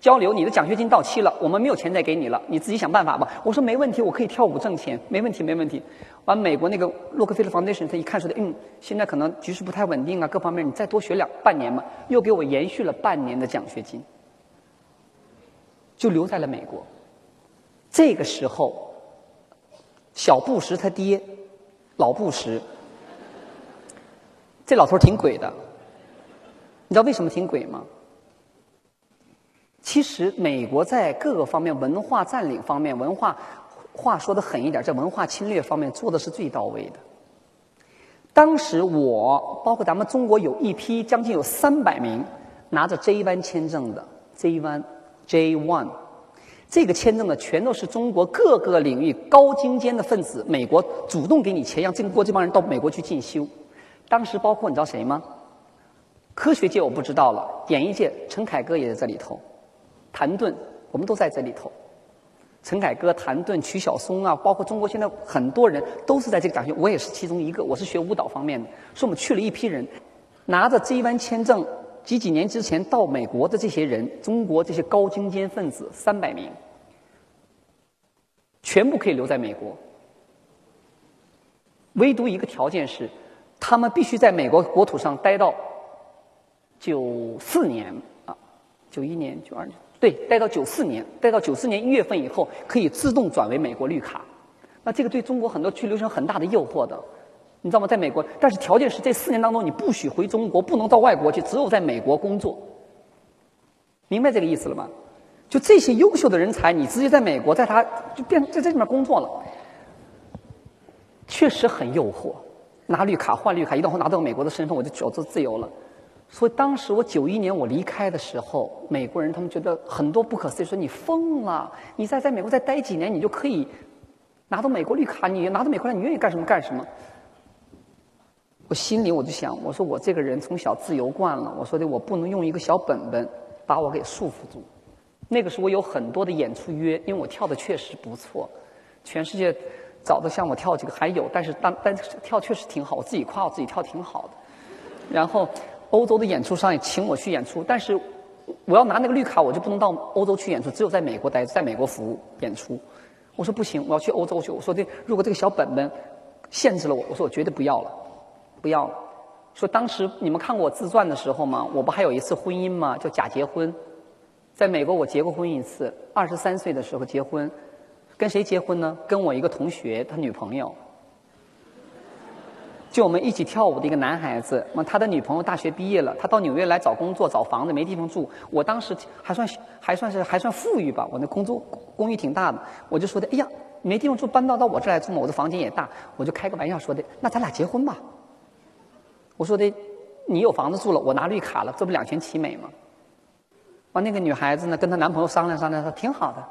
交流，你的奖学金到期了，我们没有钱再给你了，你自己想办法吧。”我说：“没问题，我可以跳舞挣钱，没问题，没问题。”完，美国那个洛克菲勒 Foundation 他一看说的：“嗯，现在可能局势不太稳定啊，各方面你再多学两半年嘛，又给我延续了半年的奖学金。”就留在了美国。这个时候，小布什他爹，老布什，这老头挺鬼的。你知道为什么挺鬼吗？其实美国在各个方面文化占领方面，文化话说的狠一点，在文化侵略方面做的是最到位的。当时我包括咱们中国有一批将近有三百名拿着 J 湾签证的 J 湾。J one，这个签证呢，全都是中国各个领域高精尖的分子，美国主动给你钱，让经过这帮人到美国去进修。当时包括你知道谁吗？科学界我不知道了，演艺界陈凯歌也在这里头，谭盾我们都在这里头。陈凯歌、谭盾、曲晓松啊，包括中国现在很多人都是在这个奖学，我也是其中一个，我是学舞蹈方面的，所以我们去了一批人，拿着 J one 签证。几几年之前到美国的这些人，中国这些高精尖分子三百名，全部可以留在美国。唯独一个条件是，他们必须在美国国土上待到九四年啊，九一年、九二年，对，待到九四年，待到九四年一月份以后，可以自动转为美国绿卡。那这个对中国很多去留学生很大的诱惑的。你知道吗？在美国，但是条件是这四年当中你不许回中国，不能到外国去，只有在美国工作。明白这个意思了吗？就这些优秀的人才，你直接在美国，在他就变在这里面工作了，确实很诱惑。拿绿卡换绿卡，一旦我拿到美国的身份，我就走走自由了。所以当时我九一年我离开的时候，美国人他们觉得很多不可思议，说你疯了！你再在美国再待几年，你就可以拿到美国绿卡，你拿到美国来，你愿意干什么干什么。我心里我就想，我说我这个人从小自由惯了，我说的我不能用一个小本本把我给束缚住。那个时候我有很多的演出约，因为我跳的确实不错，全世界找的像我跳几个还有，但是当但是跳确实挺好，我自己夸我自己跳挺好的。然后欧洲的演出商也请我去演出，但是我要拿那个绿卡，我就不能到欧洲去演出，只有在美国待，在美国服务演出。我说不行，我要去欧洲去。我说的如果这个小本本限制了我，我说我绝对不要了。不要。说当时你们看过我自传的时候吗？我不还有一次婚姻吗？叫假结婚。在美国我结过婚一次，二十三岁的时候结婚，跟谁结婚呢？跟我一个同学他女朋友。就我们一起跳舞的一个男孩子，嘛，他的女朋友大学毕业了，他到纽约来找工作找房子没地方住。我当时还算还算是还算富裕吧，我那工作公寓挺大的，我就说的，哎呀，没地方住，搬到到我这来住嘛，我的房间也大，我就开个玩笑说的，那咱俩结婚吧。我说的，你有房子住了，我拿绿卡了，这不两全其美吗？完，那个女孩子呢，跟她男朋友商量商量，说挺好的。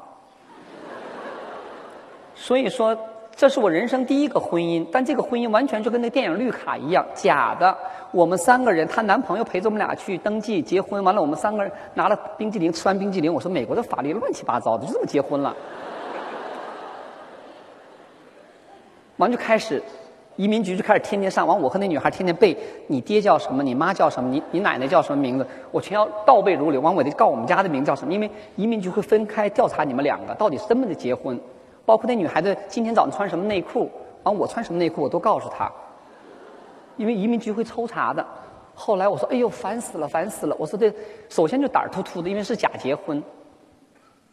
所以说，这是我人生第一个婚姻，但这个婚姻完全就跟那电影绿卡一样，假的。我们三个人，她男朋友陪着我们俩去登记结婚，完了我们三个人拿了冰激凌，吃完冰激凌，我说美国的法律乱七八糟的，就这么结婚了。完就开始。移民局就开始天天上，完我和那女孩天天背你爹叫什么，你妈叫什么，你你奶奶叫什么名字，我全要倒背如流。完我得告我们家的名叫什么，因为移民局会分开调查你们两个到底是真的结婚，包括那女孩子今天早上穿什么内裤，完我穿什么内裤我都告诉她，因为移民局会抽查的。后来我说，哎呦，烦死了，烦死了！我说这首先就胆儿突突的，因为是假结婚。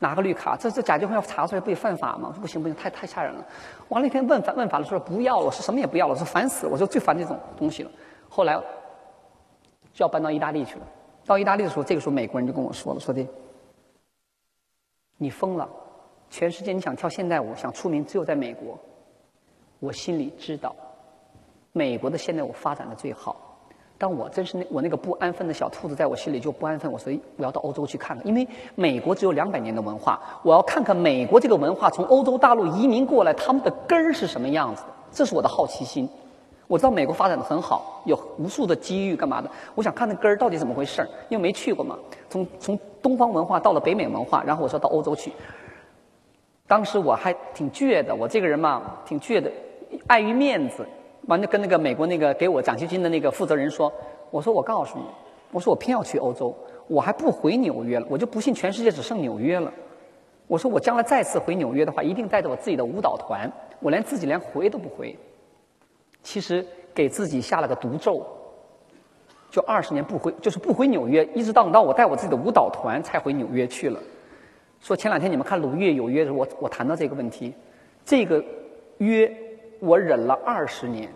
拿个绿卡，这这假结婚要查出来不也犯法吗？我说不行不行，太太吓人了。完了，一天问法问法的时候不要了，我说什么也不要了，我说烦死了，我说最烦这种东西了。后来就要搬到意大利去了。到意大利的时候，这个时候美国人就跟我说了，说的你疯了，全世界你想跳现代舞想出名，只有在美国。我心里知道，美国的现代舞发展的最好。当我真是那我那个不安分的小兔子，在我心里就不安分。我所以我要到欧洲去看看，因为美国只有两百年的文化，我要看看美国这个文化从欧洲大陆移民过来，他们的根儿是什么样子的。这是我的好奇心。我知道美国发展的很好，有无数的机遇，干嘛的？我想看那根儿到底怎么回事儿，因为没去过嘛。从从东方文化到了北美文化，然后我说到欧洲去。当时我还挺倔的，我这个人嘛挺倔的，碍于面子。完了，跟那个美国那个给我奖学金的那个负责人说：“我说我告诉你，我说我偏要去欧洲，我还不回纽约了，我就不信全世界只剩纽约了。我说我将来再次回纽约的话，一定带着我自己的舞蹈团，我连自己连回都不回。其实给自己下了个毒咒，就二十年不回，就是不回纽约，一直到到我带我自己的舞蹈团才回纽约去了。说前两天你们看《鲁豫有约》的时候，我我谈到这个问题，这个约。”我忍了二十年，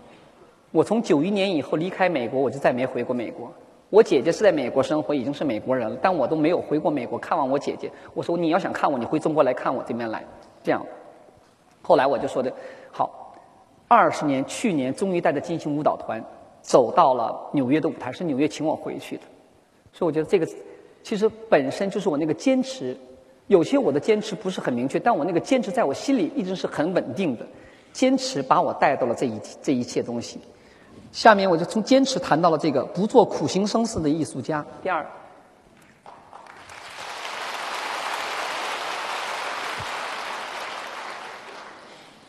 我从九一年以后离开美国，我就再没回过美国。我姐姐是在美国生活，已经是美国人了，但我都没有回过美国看望我姐姐。我说你要想看我，你回中国来看我这边来，这样。后来我就说的，好，二十年，去年终于带着金星舞蹈团走到了纽约的舞台，是纽约请我回去的。所以我觉得这个其实本身就是我那个坚持，有些我的坚持不是很明确，但我那个坚持在我心里一直是很稳定的。坚持把我带到了这一这一切东西。下面我就从坚持谈到了这个不做苦行僧似的艺术家。第二，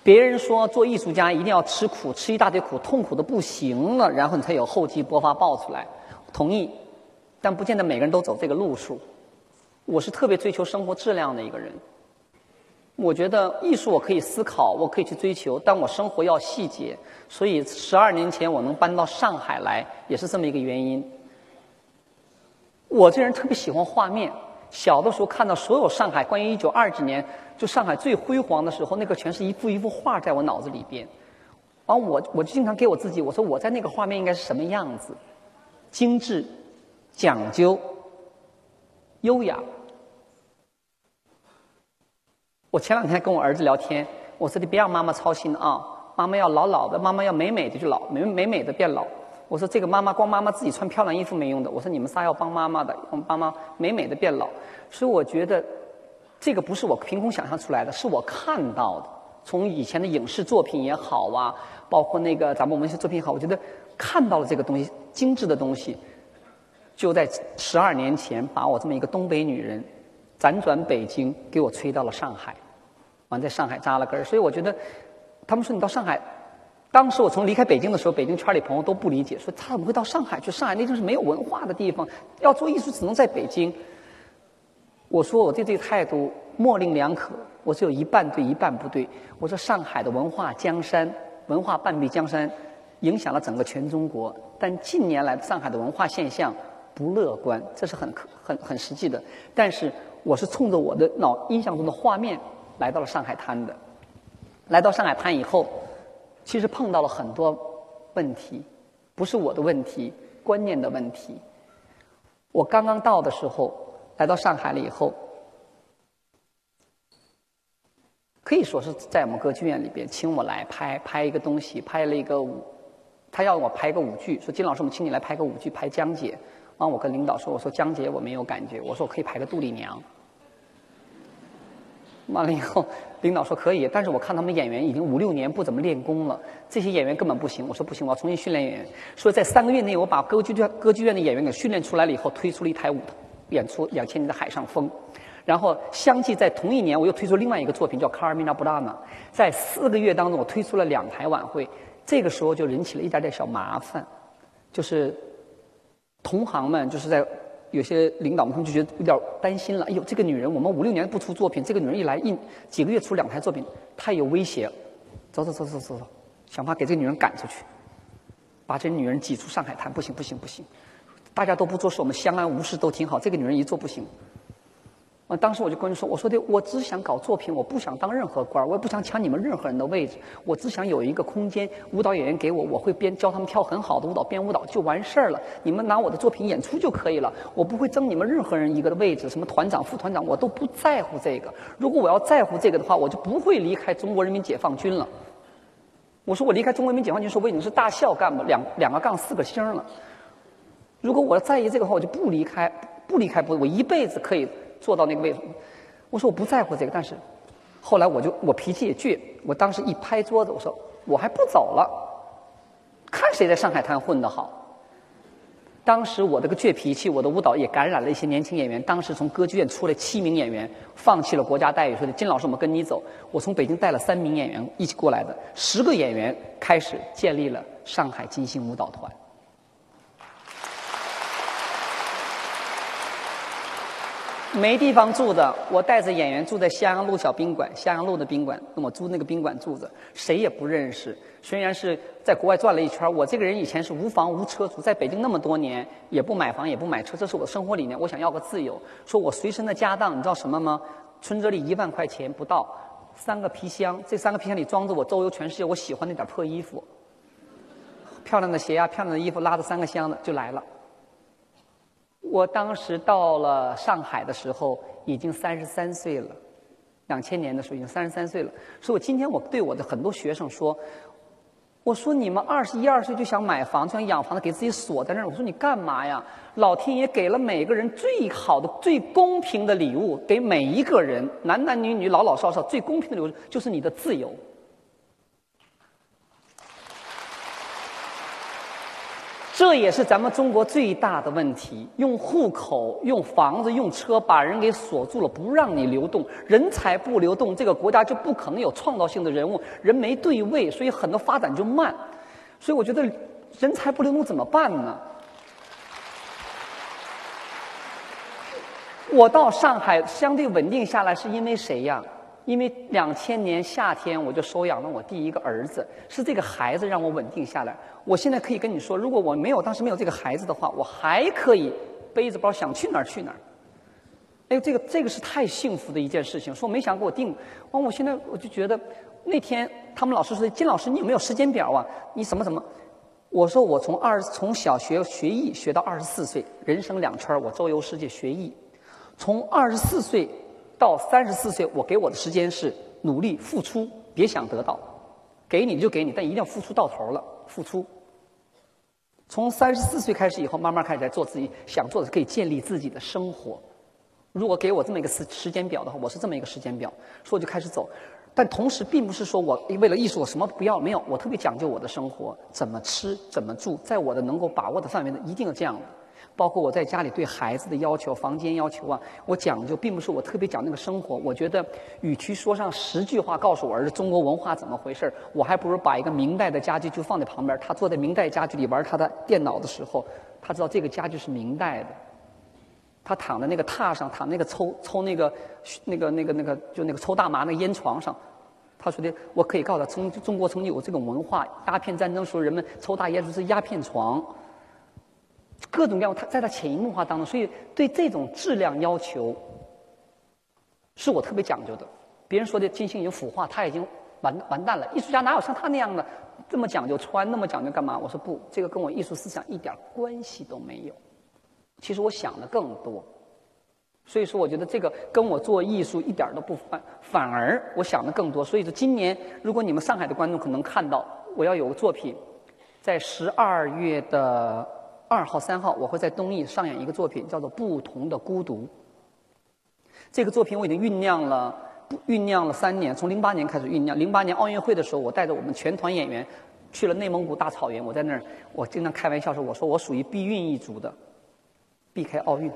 别人说做艺术家一定要吃苦，吃一大堆苦，痛苦的不行了，然后你才有厚积薄发爆出来。同意，但不见得每个人都走这个路数。我是特别追求生活质量的一个人。我觉得艺术我可以思考，我可以去追求，但我生活要细节。所以十二年前我能搬到上海来，也是这么一个原因。我这人特别喜欢画面，小的时候看到所有上海关于一九二几年就上海最辉煌的时候，那个全是一幅一幅画在我脑子里边。完我我就经常给我自己我说我在那个画面应该是什么样子，精致、讲究、优雅。我前两天跟我儿子聊天，我说你别让妈妈操心啊，妈妈要老老的，妈妈要美美的就老，美美美的变老。我说这个妈妈光妈妈自己穿漂亮衣服没用的，我说你们仨要帮妈妈的，让妈妈美美的变老。所以我觉得，这个不是我凭空想象出来的，是我看到的。从以前的影视作品也好啊，包括那个咱们文学作品也好，我觉得看到了这个东西，精致的东西，就在十二年前把我这么一个东北女人。辗转北京，给我吹到了上海，完在上海扎了根儿。所以我觉得，他们说你到上海，当时我从离开北京的时候，北京圈里朋友都不理解，说他怎么会到上海去？上海那就是没有文化的地方，要做艺术只能在北京。我说我对这个态度模棱两可，我是有一半对一半不对。我说上海的文化江山，文化半壁江山，影响了整个全中国。但近年来上海的文化现象不乐观，这是很很很实际的。但是。我是冲着我的脑印象中的画面来到了上海滩的。来到上海滩以后，其实碰到了很多问题，不是我的问题，观念的问题。我刚刚到的时候，来到上海了以后，可以说是在我们歌剧院里边，请我来拍拍一个东西，拍了一个舞，他要我拍个舞剧，说金老师，我们请你来拍个舞剧，拍江姐。完，我跟领导说，我说江姐我没有感觉，我说我可以拍个杜丽娘。完了以后，领导说可以，但是我看他们演员已经五六年不怎么练功了，这些演员根本不行。我说不行，我要重新训练演员。所以在三个月内，我把歌剧院歌剧院的演员给训练出来了以后，推出了一台舞演出《两千年的海上风》。然后相继在同一年，我又推出另外一个作品叫《卡尔米娜布拉娜》。在四个月当中，我推出了两台晚会。这个时候就引起了一点点小麻烦，就是同行们就是在。有些领导们他们就觉得有点担心了。哎呦，这个女人，我们五六年不出作品，这个女人一来一几个月出两台作品，太有威胁了。走走走走走走，想法给这个女人赶出去，把这女人挤出上海滩。不行不行不行，大家都不做事，我们相安无事都挺好。这个女人一做不行，我当时我就跟人说：“我说的，我只想搞作品，我不想当任何官儿，我也不想抢你们任何人的位置，我只想有一个空间，舞蹈演员给我，我会编教他们跳很好的舞蹈，编舞蹈就完事儿了。你们拿我的作品演出就可以了，我不会争你们任何人一个的位置，什么团长、副团长，我都不在乎这个。如果我要在乎这个的话，我就不会离开中国人民解放军了。我说我离开中国人民解放军说，我已经是大校干部，两两个杠四个星了。如果我要在意这个话，我就不离开，不离开不，我一辈子可以。”坐到那个位置，我说我不在乎这个，但是后来我就我脾气也倔，我当时一拍桌子，我说我还不走了，看谁在上海滩混得好。当时我这个倔脾气，我的舞蹈也感染了一些年轻演员。当时从歌剧院出来七名演员，放弃了国家待遇，说的金老师，我们跟你走。我从北京带了三名演员一起过来的，十个演员开始建立了上海金星舞蹈团。没地方住的，我带着演员住在襄阳路小宾馆，襄阳路的宾馆，跟我租那个宾馆住着，谁也不认识。虽然是在国外转了一圈，我这个人以前是无房无车，住在北京那么多年，也不买房也不买车，这是我的生活理念。我想要个自由，说我随身的家当，你知道什么吗？存折里一万块钱不到，三个皮箱，这三个皮箱里装着我周游全世界我喜欢那点破衣服，漂亮的鞋啊，漂亮的衣服，拉着三个箱子就来了。我当时到了上海的时候，已经三十三岁了。两千年的时候已经三十三岁了。所以我今天我对我的很多学生说：“我说你们二十一二岁就想买房，就想养房子，给自己锁在那儿。我说你干嘛呀？老天爷给了每个人最好的、最公平的礼物，给每一个人，男男女女、老老少少，最公平的礼物就是你的自由。”这也是咱们中国最大的问题：用户口、用房子、用车把人给锁住了，不让你流动。人才不流动，这个国家就不可能有创造性的人物。人没对位，所以很多发展就慢。所以我觉得，人才不流动怎么办呢？我到上海相对稳定下来，是因为谁呀？因为两千年夏天我就收养了我第一个儿子，是这个孩子让我稳定下来。我现在可以跟你说，如果我没有当时没有这个孩子的话，我还可以背着包想去哪儿去哪儿。哎呦，这个这个是太幸福的一件事情。说没想给我定，完我现在我就觉得，那天他们老师说金老师你有没有时间表啊？你什么什么？我说我从二从小学学艺学到二十四岁，人生两圈我周游世界学艺，从二十四岁。到三十四岁，我给我的时间是努力付出，别想得到，给你就给你，但一定要付出到头了，付出。从三十四岁开始以后，慢慢开始在做自己想做的，可以建立自己的生活。如果给我这么一个时时间表的话，我是这么一个时间表，所以我就开始走。但同时，并不是说我为了艺术我什么不要，没有，我特别讲究我的生活，怎么吃，怎么住，在我的能够把握的范围内，一定要这样的。包括我在家里对孩子的要求、房间要求啊，我讲究并不是我特别讲那个生活。我觉得，与其说上十句话告诉我儿子中国文化怎么回事儿我还不如把一个明代的家具就放在旁边他坐在明代家具里玩他的电脑的时候，他知道这个家具是明代的。他躺在那个榻上，躺那个抽抽那个那个那个那个就那个抽大麻那烟床上，他说的我可以告诉他，中中国曾经有这种文化，鸦片战争时候人们抽大烟就是鸦片床。各种各样，他在他潜移默化当中，所以对这种质量要求，是我特别讲究的。别人说的金星已经腐化，他已经完完蛋了。艺术家哪有像他那样的这么讲究穿，那么讲究干嘛？我说不，这个跟我艺术思想一点关系都没有。其实我想的更多，所以说我觉得这个跟我做艺术一点都不反，反而我想的更多。所以说今年如果你们上海的观众可能看到，我要有个作品，在十二月的。二号、三号，我会在东艺上演一个作品，叫做《不同的孤独》。这个作品我已经酝酿了，酝酿了三年，从零八年开始酝酿。零八年奥运会的时候，我带着我们全团演员去了内蒙古大草原。我在那儿，我经常开玩笑说：“我说我属于避孕一族的，避开奥运。”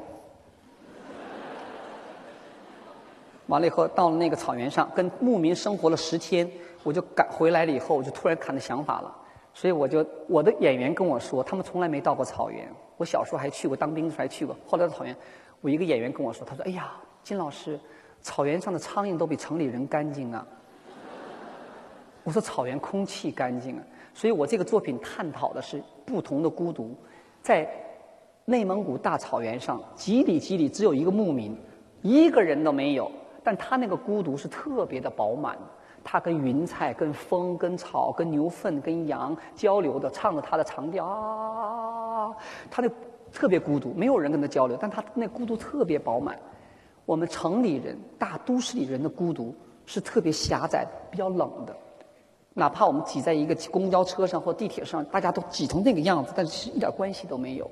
完了以后，到了那个草原上，跟牧民生活了十天，我就赶回来了以后，我就突然看到想法了。所以我就我的演员跟我说，他们从来没到过草原。我小时候还去过，当兵的时候还去过。后来到草原，我一个演员跟我说，他说：“哎呀，金老师，草原上的苍蝇都比城里人干净啊。”我说：“草原空气干净啊。”所以我这个作品探讨的是不同的孤独，在内蒙古大草原上，几里几里只有一个牧民，一个人都没有。但他那个孤独是特别的饱满，他跟云彩、跟风、跟草、跟牛粪、跟羊交流的，唱着他的长调啊，他那特别孤独，没有人跟他交流，但他那孤独特别饱满。我们城里人、大都市里人的孤独是特别狭窄、比较冷的，哪怕我们挤在一个公交车上或地铁上，大家都挤成那个样子，但是一点关系都没有。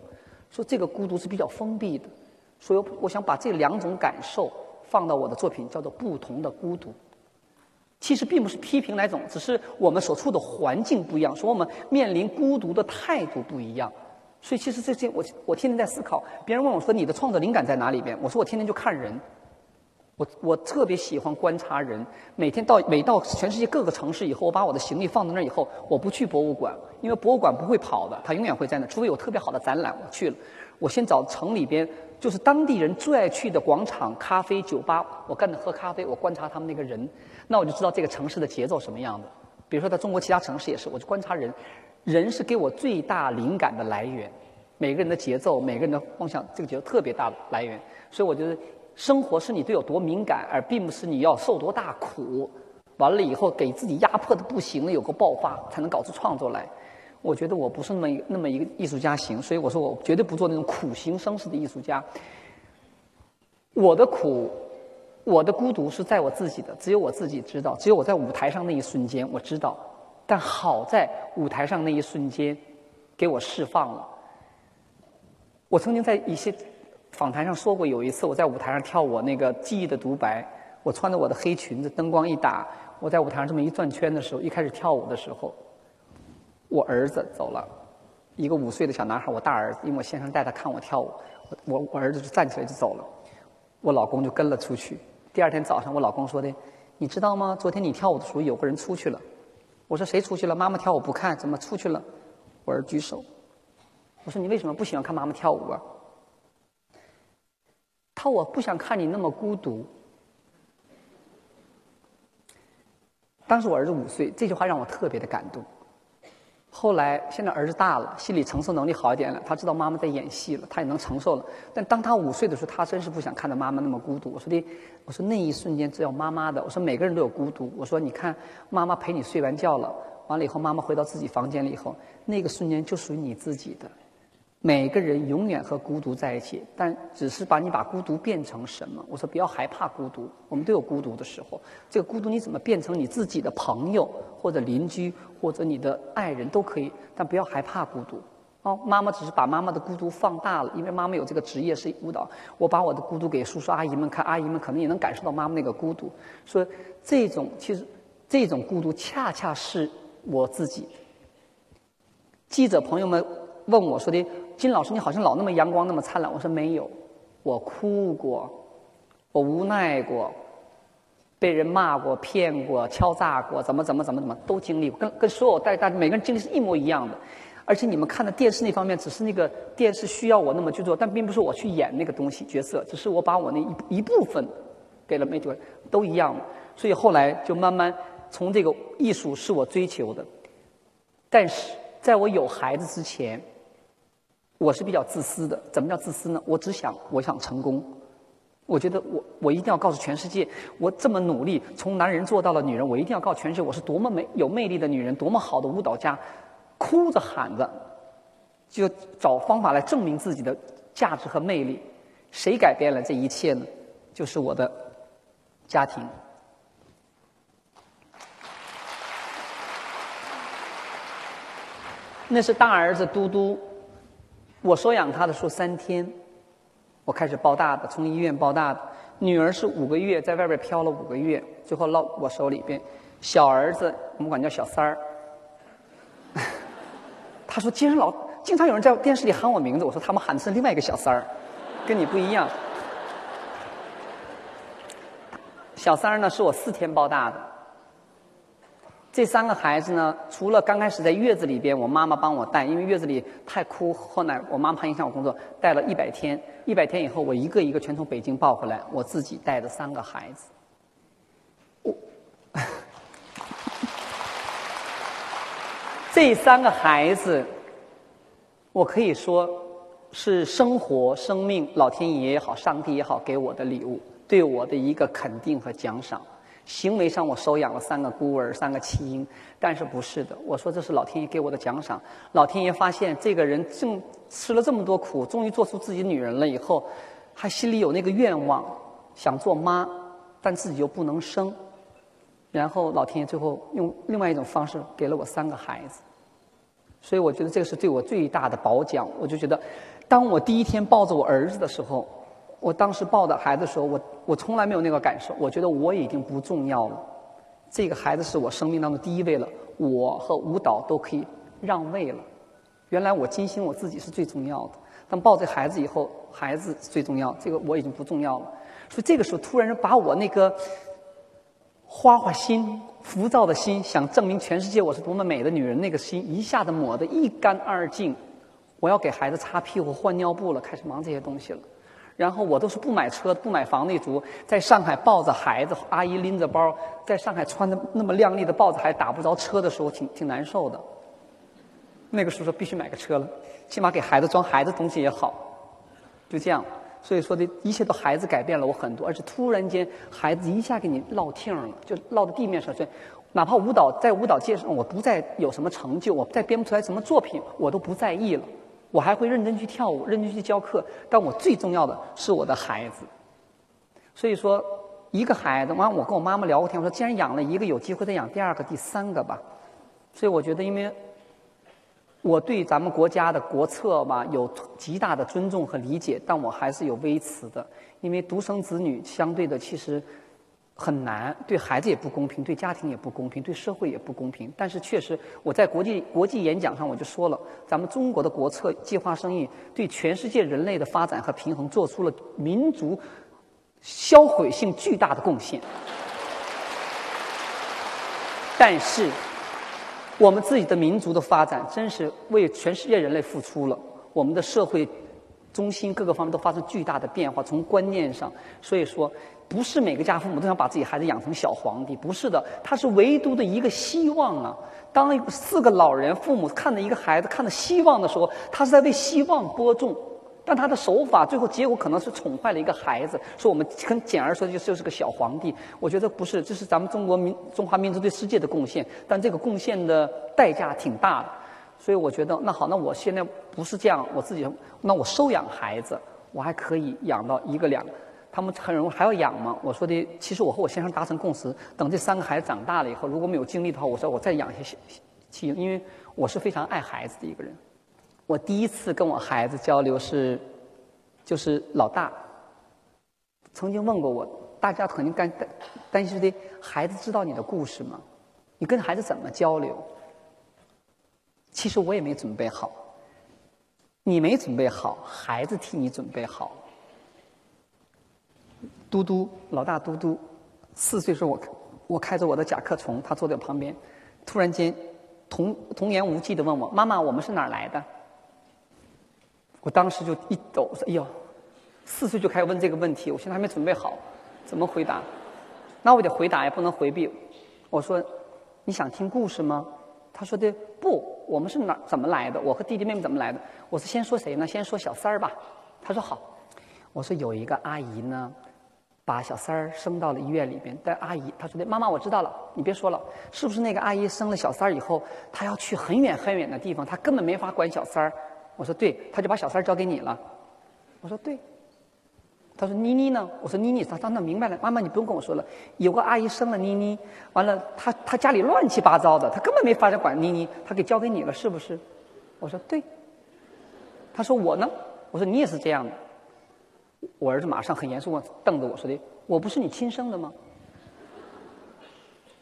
说这个孤独是比较封闭的，所以我想把这两种感受。放到我的作品叫做《不同的孤独》，其实并不是批评哪种，只是我们所处的环境不一样，说我们面临孤独的态度不一样。所以其实这些我我天天在思考。别人问我说你的创作灵感在哪里边？我说我天天就看人，我我特别喜欢观察人。每天到每到全世界各个城市以后，我把我的行李放在那儿以后，我不去博物馆，因为博物馆不会跑的，它永远会在那，除非有特别好的展览，我去了。我先找城里边。就是当地人最爱去的广场、咖啡酒吧，我跟着喝咖啡，我观察他们那个人，那我就知道这个城市的节奏什么样的。比如说在中国其他城市也是，我就观察人，人是给我最大灵感的来源。每个人的节奏，每个人的方向，这个节奏特别大的来源。所以我觉得，生活是你对有多敏感，而并不是你要受多大苦，完了以后给自己压迫的不行了，有个爆发才能搞出创作来。我觉得我不是那么一那么一个艺术家型，所以我说我绝对不做那种苦行僧式的艺术家。我的苦，我的孤独是在我自己的，只有我自己知道，只有我在舞台上那一瞬间我知道。但好在舞台上那一瞬间，给我释放了。我曾经在一些访谈上说过，有一次我在舞台上跳我那个记忆的独白，我穿着我的黑裙子，灯光一打，我在舞台上这么一转圈的时候，一开始跳舞的时候。我儿子走了，一个五岁的小男孩，我大儿子，因为我先生带他看我跳舞，我我儿子就站起来就走了，我老公就跟了出去。第二天早上，我老公说的，你知道吗？昨天你跳舞的时候，有个人出去了。我说谁出去了？妈妈跳舞不看，怎么出去了？我儿举手。我说你为什么不喜欢看妈妈跳舞啊？他我不想看你那么孤独。当时我儿子五岁，这句话让我特别的感动。后来，现在儿子大了，心理承受能力好一点了，他知道妈妈在演戏了，他也能承受了。但当他五岁的时候，他真是不想看到妈妈那么孤独。我说的，我说那一瞬间只有妈妈的。我说每个人都有孤独。我说你看，妈妈陪你睡完觉了，完了以后，妈妈回到自己房间里以后，那个瞬间就属于你自己的。每个人永远和孤独在一起，但只是把你把孤独变成什么？我说不要害怕孤独，我们都有孤独的时候。这个孤独你怎么变成你自己的朋友或者邻居或者你的爱人都可以，但不要害怕孤独。哦，妈妈只是把妈妈的孤独放大了，因为妈妈有这个职业是舞蹈。我把我的孤独给叔叔阿姨们看，阿姨们可能也能感受到妈妈那个孤独。说这种其实这种孤独恰恰是我自己。记者朋友们问我说的。金老师，你好像老那么阳光，那么灿烂。我说没有，我哭过，我无奈过，被人骂过、骗过、敲诈过，怎么怎么怎么怎么都经历过，跟跟所有带大家每个人经历是一模一样的。而且你们看的电视那方面，只是那个电视需要我那么去做，但并不是我去演那个东西角色，只是我把我那一一部分给了媒体，都一样。所以后来就慢慢从这个艺术是我追求的，但是在我有孩子之前。我是比较自私的，怎么叫自私呢？我只想我想成功，我觉得我我一定要告诉全世界，我这么努力从男人做到了女人，我一定要告诉全世界我是多么美有魅力的女人，多么好的舞蹈家，哭着喊着，就找方法来证明自己的价值和魅力。谁改变了这一切呢？就是我的家庭。那是大儿子嘟嘟。我收养他的时候三天，我开始抱大的，从医院抱大的。女儿是五个月，在外边漂了五个月，最后落我手里边。小儿子我们管叫小三儿。他说：“经常老经常有人在电视里喊我名字。”我说：“他们喊的是另外一个小三儿，跟你不一样。”小三儿呢，是我四天抱大的。这三个孩子呢，除了刚开始在月子里边，我妈妈帮我带，因为月子里太哭，后来我妈妈怕影响我工作，带了一百天。一百天以后，我一个一个全从北京抱回来，我自己带的三个孩子。我 这三个孩子，我可以说是生活、生命、老天爷也好，上帝也好给我的礼物。对我的一个肯定和奖赏。行为上我收养了三个孤儿，三个弃婴，但是不是的，我说这是老天爷给我的奖赏。老天爷发现这个人正吃了这么多苦，终于做出自己女人了以后，还心里有那个愿望，想做妈，但自己又不能生。然后老天爷最后用另外一种方式给了我三个孩子，所以我觉得这个是对我最大的褒奖。我就觉得，当我第一天抱着我儿子的时候。我当时抱着孩子的时候，我我从来没有那个感受。我觉得我已经不重要了，这个孩子是我生命当中第一位了。我和舞蹈都可以让位了。原来我金星我自己是最重要的，但抱着孩子以后，孩子最重要，这个我已经不重要了。所以这个时候突然把我那个花花心、浮躁的心，想证明全世界我是多么美的女人，那个心一下子抹得一干二净。我要给孩子擦屁股、换尿布了，开始忙这些东西了。然后我都是不买车、不买房那族，在上海抱着孩子，阿姨拎着包，在上海穿的那么靓丽的抱着孩子打不着车的时候，挺挺难受的。那个时候说必须买个车了，起码给孩子装孩子东西也好。就这样，所以说的一切都孩子改变了我很多，而且突然间孩子一下给你落听了，就落到地面上去。哪怕舞蹈在舞蹈界上我不再有什么成就，我再编不出来什么作品，我都不在意了。我还会认真去跳舞，认真去教课，但我最重要的是我的孩子。所以说，一个孩子，完我跟我妈妈聊过天，我说既然养了一个，有机会再养第二个、第三个吧。所以我觉得，因为我对咱们国家的国策吧有极大的尊重和理解，但我还是有微词的，因为独生子女相对的其实。很难，对孩子也不公平，对家庭也不公平，对社会也不公平。但是确实，我在国际国际演讲上我就说了，咱们中国的国策计划生育对全世界人类的发展和平衡做出了民族销毁性巨大的贡献。但是，我们自己的民族的发展真是为全世界人类付出了，我们的社会中心各个方面都发生巨大的变化，从观念上，所以说。不是每个家父母都想把自己孩子养成小皇帝，不是的，他是唯独的一个希望啊。当四个老人父母看着一个孩子看着希望的时候，他是在为希望播种，但他的手法最后结果可能是宠坏了一个孩子。说我们很简而说就就是个小皇帝，我觉得不是，这是咱们中国民中华民族对世界的贡献，但这个贡献的代价挺大的。所以我觉得那好，那我现在不是这样，我自己那我收养孩子，我还可以养到一个两个。他们很容易还要养吗？我说的，其实我和我先生达成共识，等这三个孩子长大了以后，如果没有精力的话，我说我再养一些弃婴，因为我是非常爱孩子的一个人。我第一次跟我孩子交流是，就是老大曾经问过我，大家肯定担担担心的，孩子知道你的故事吗？你跟孩子怎么交流？其实我也没准备好，你没准备好，孩子替你准备好。嘟嘟，老大嘟嘟，四岁时候我我开着我的甲壳虫，他坐在旁边，突然间童童言无忌的问我：“妈妈，我们是哪儿来的？”我当时就一抖，说：“哎呦，四岁就开始问这个问题，我现在还没准备好，怎么回答？那我得回答，也不能回避。我说：你想听故事吗？他说的不，我们是哪怎么来的？我和弟弟妹妹怎么来的？我说先说谁呢？先说小三儿吧。他说好。我说有一个阿姨呢。把小三儿生到了医院里边，但阿姨她说的妈妈我知道了，你别说了，是不是那个阿姨生了小三儿以后，她要去很远很远的地方，她根本没法管小三儿。我说对，她就把小三儿交给你了。我说对。她说妮妮呢？我说妮妮，她当然明白了，妈妈你不用跟我说了，有个阿姨生了妮妮，完了她她家里乱七八糟的，她根本没法管妮妮，她给交给你了是不是？我说对。她说我呢？我说你也是这样的。我儿子马上很严肃地瞪着我说的：“我不是你亲生的吗？”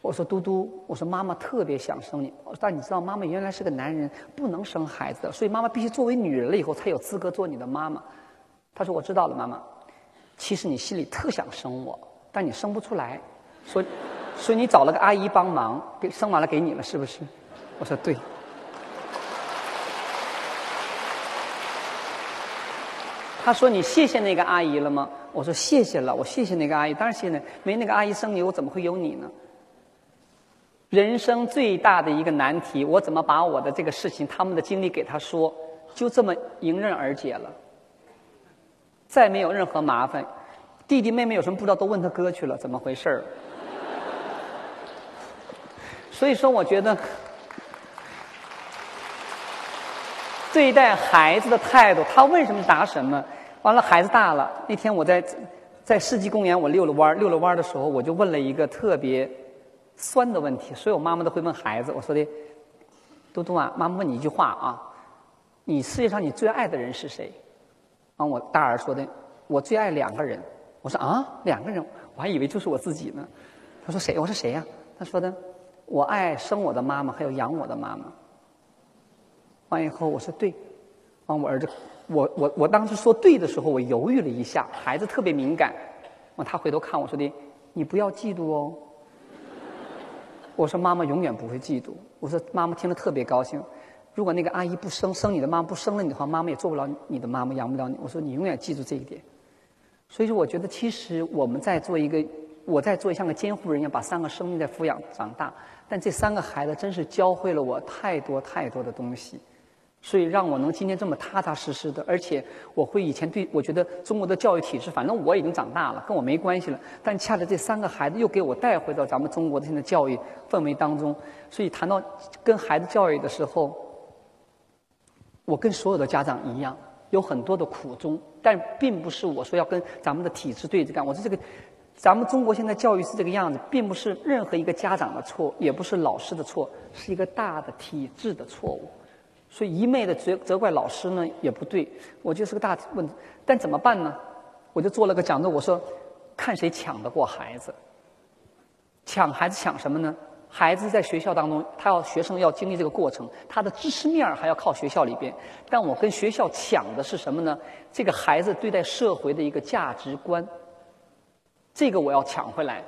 我说：“嘟嘟，我说妈妈特别想生你，但你知道妈妈原来是个男人，不能生孩子的，所以妈妈必须作为女人了以后才有资格做你的妈妈。”他说：“我知道了，妈妈。其实你心里特想生我，但你生不出来，所以所以你找了个阿姨帮忙，给生完了给你了，是不是？”我说：“对。”他说：“你谢谢那个阿姨了吗？”我说：“谢谢了，我谢谢那个阿姨，当然谢谢。没那个阿姨生你，我怎么会有你呢？”人生最大的一个难题，我怎么把我的这个事情、他们的经历给他说，就这么迎刃而解了，再没有任何麻烦。弟弟妹妹有什么不知道都问他哥去了，怎么回事儿？所以说，我觉得对待孩子的态度，他问什么答什么。完了，孩子大了，那天我在在世纪公园，我遛了弯儿，遛了弯儿的时候，我就问了一个特别酸的问题。所有妈妈都会问孩子，我说的：“嘟嘟啊，妈妈问你一句话啊，你世界上你最爱的人是谁？”完，我大儿说的：“我最爱两个人。”我说啊，两个人，我还以为就是我自己呢。他说谁？我说谁呀？他说的，我爱生我的妈妈，还有养我的妈妈。完以后，我说对。完，我儿子，我我我当时说对的时候，我犹豫了一下。孩子特别敏感。完，他回头看我说的，你不要嫉妒哦。我说妈妈永远不会嫉妒。我说妈妈听了特别高兴。如果那个阿姨不生生你的妈妈不生了你的话，妈妈也做不了你的妈妈，养不了你。我说你永远记住这一点。所以说，我觉得其实我们在做一个，我在做像个监护人一样，把三个生命在抚养长大。但这三个孩子真是教会了我太多太多的东西，所以让我能今天这么踏踏实实的。而且我会以前对我觉得中国的教育体制，反正我已经长大了，跟我没关系了。但恰恰这三个孩子又给我带回到咱们中国的现在教育氛围当中。所以谈到跟孩子教育的时候，我跟所有的家长一样。有很多的苦衷，但并不是我说要跟咱们的体制对着干。我说这个，咱们中国现在教育是这个样子，并不是任何一个家长的错，也不是老师的错，是一个大的体制的错误。所以一昧的责责怪老师呢也不对，我就是个大问题。但怎么办呢？我就做了个讲座，我说看谁抢得过孩子。抢孩子抢什么呢？孩子在学校当中，他要学生要经历这个过程，他的知识面儿还要靠学校里边。但我跟学校抢的是什么呢？这个孩子对待社会的一个价值观，这个我要抢回来。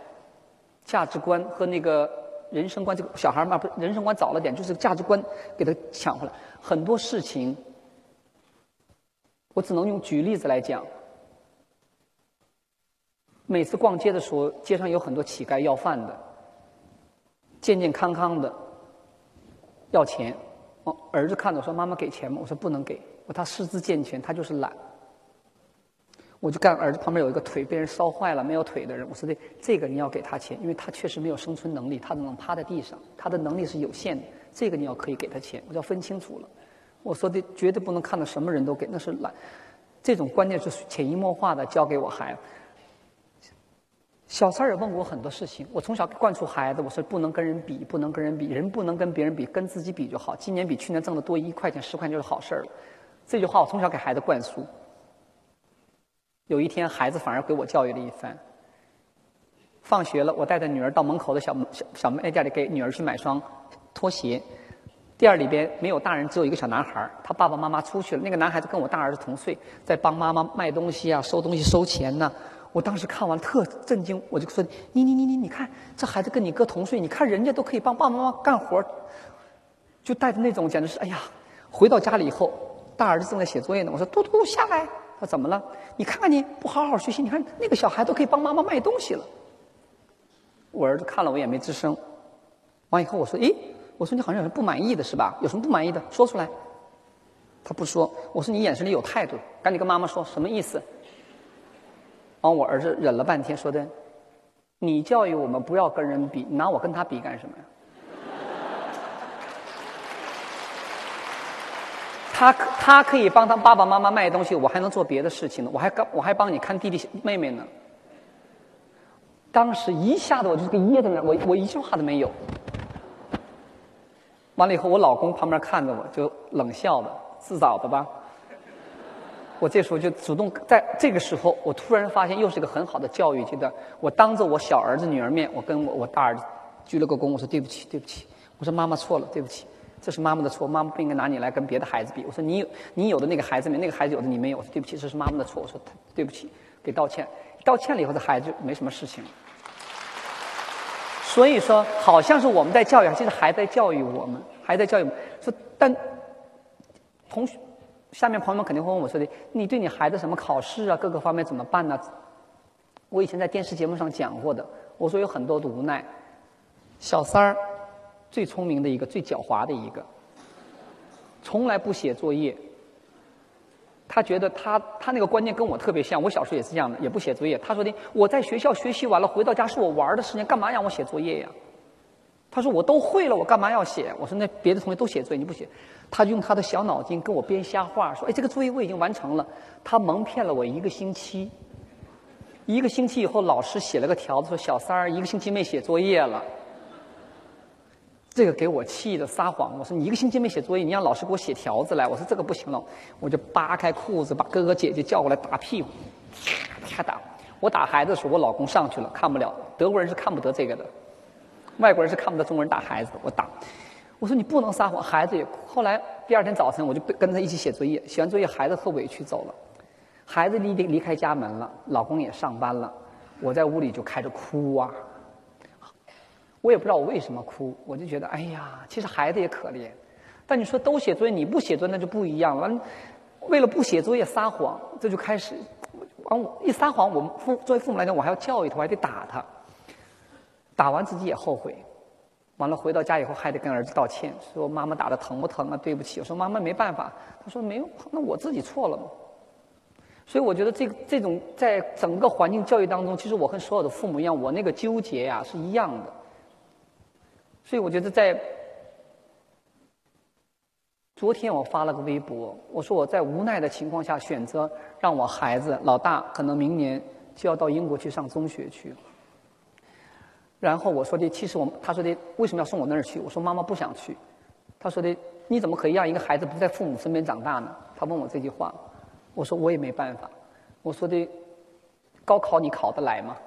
价值观和那个人生观，这个小孩嘛，不人生观早了点，就是价值观给他抢回来。很多事情，我只能用举例子来讲。每次逛街的时候，街上有很多乞丐要饭的。健健康康的要钱，我，儿子看着说：“妈妈给钱吗？”我说：“不能给。”我他四肢健全，他就是懒。我就干儿子旁边有一个腿被人烧坏了没有腿的人，我说：“这这个你要给他钱，因为他确实没有生存能力，他只能趴在地上，他的能力是有限的。这个你要可以给他钱，我就要分清楚了。我说的绝对不能看到什么人都给，那是懒。这种观念是潜移默化的教给我孩子。”小三儿也问过我很多事情，我从小灌输孩子，我说不能跟人比，不能跟人比，人不能跟别人比，跟自己比就好。今年比去年挣的多一块钱、十块钱就是好事儿了。这句话我从小给孩子灌输。有一天，孩子反而给我教育了一番。放学了，我带着女儿到门口的小小小卖店里给女儿去买双拖鞋。店里边没有大人，只有一个小男孩儿，他爸爸妈妈出去了。那个男孩子跟我大儿子同岁，在帮妈妈卖东西啊，收东西、收钱呢。我当时看完特震惊，我就说：“你你你你，你看这孩子跟你哥同岁，你看人家都可以帮爸爸妈妈干活，就带着那种简直是哎呀！”回到家里以后，大儿子正在写作业呢，我说：“嘟嘟下来。”他怎么了？你看看你不好好学习，你看那个小孩都可以帮妈妈卖东西了。我儿子看了我也没吱声。完以后我说：“诶，我说你好像有什么不满意的是吧？有什么不满意的说出来。”他不说。我说：“你眼神里有态度，赶紧跟妈妈说什么意思？”完，我儿子忍了半天，说的：“你教育我们不要跟人比，你拿我跟他比干什么呀？”他他可以帮他爸爸妈妈卖东西，我还能做别的事情呢，我还我还帮你看弟弟妹妹呢。当时一下子我就给噎在那，我我一句话都没有。完了以后，我老公旁边看着我，就冷笑的，自找的吧。我这时候就主动在这个时候，我突然发现又是一个很好的教育阶段。我当着我小儿子女儿面，我跟我我大儿子鞠了个躬，我说对不起，对不起，我说妈妈错了，对不起，这是妈妈的错，妈妈不应该拿你来跟别的孩子比。我说你有你有的那个孩子没，那个孩子有的你没有，我说对不起，这是妈妈的错，我说对不起，给道歉。道歉了以后，这孩子就没什么事情了。所以说，好像是我们在教育，其实还在教育我们，还在教育我们。说但同学。下面朋友们肯定会问我说的：“你对你孩子什么考试啊，各个方面怎么办呢？”我以前在电视节目上讲过的，我说有很多的无奈。小三儿最聪明的一个，最狡猾的一个，从来不写作业，他觉得他他那个观念跟我特别像，我小时候也是这样的，也不写作业。他说的，我在学校学习完了，回到家是我玩的时间，干嘛让我写作业呀？他说我都会了，我干嘛要写？我说那别的同学都写作业，你不写？他用他的小脑筋跟我编瞎话，说哎，这个作业我已经完成了。他蒙骗了我一个星期，一个星期以后，老师写了个条子说小三儿一个星期没写作业了。这个给我气的撒谎，我说你一个星期没写作业，你让老师给我写条子来。我说这个不行了，我就扒开裤子把哥哥姐姐叫过来打屁股，啪打。我打孩子的时候，我老公上去了，看不了。德国人是看不得这个的，外国人是看不得中国人打孩子的。我打，我说你不能撒谎，孩子也。后来第二天早晨，我就跟他一起写作业，写完作业，孩子特委屈走了，孩子离离离开家门了，老公也上班了，我在屋里就开始哭啊。我也不知道我为什么哭，我就觉得哎呀，其实孩子也可怜。但你说都写作业，你不写作业那就不一样了。为了不写作业撒谎，这就开始，完我一撒谎，我们父作为父母来讲，我还要教育他，我还得打他。打完自己也后悔，完了回到家以后还得跟儿子道歉，说妈妈打的疼不疼啊？对不起。我说妈妈没办法。他说没有，那我自己错了嘛。所以我觉得这个这种在整个环境教育当中，其实我跟所有的父母一样，我那个纠结呀是一样的。所以我觉得，在昨天我发了个微博，我说我在无奈的情况下选择让我孩子老大可能明年就要到英国去上中学去。然后我说的，其实我他说的为什么要送我那儿去？我说妈妈不想去。他说的你怎么可以让一个孩子不在父母身边长大呢？他问我这句话，我说我也没办法。我说的高考你考得来吗？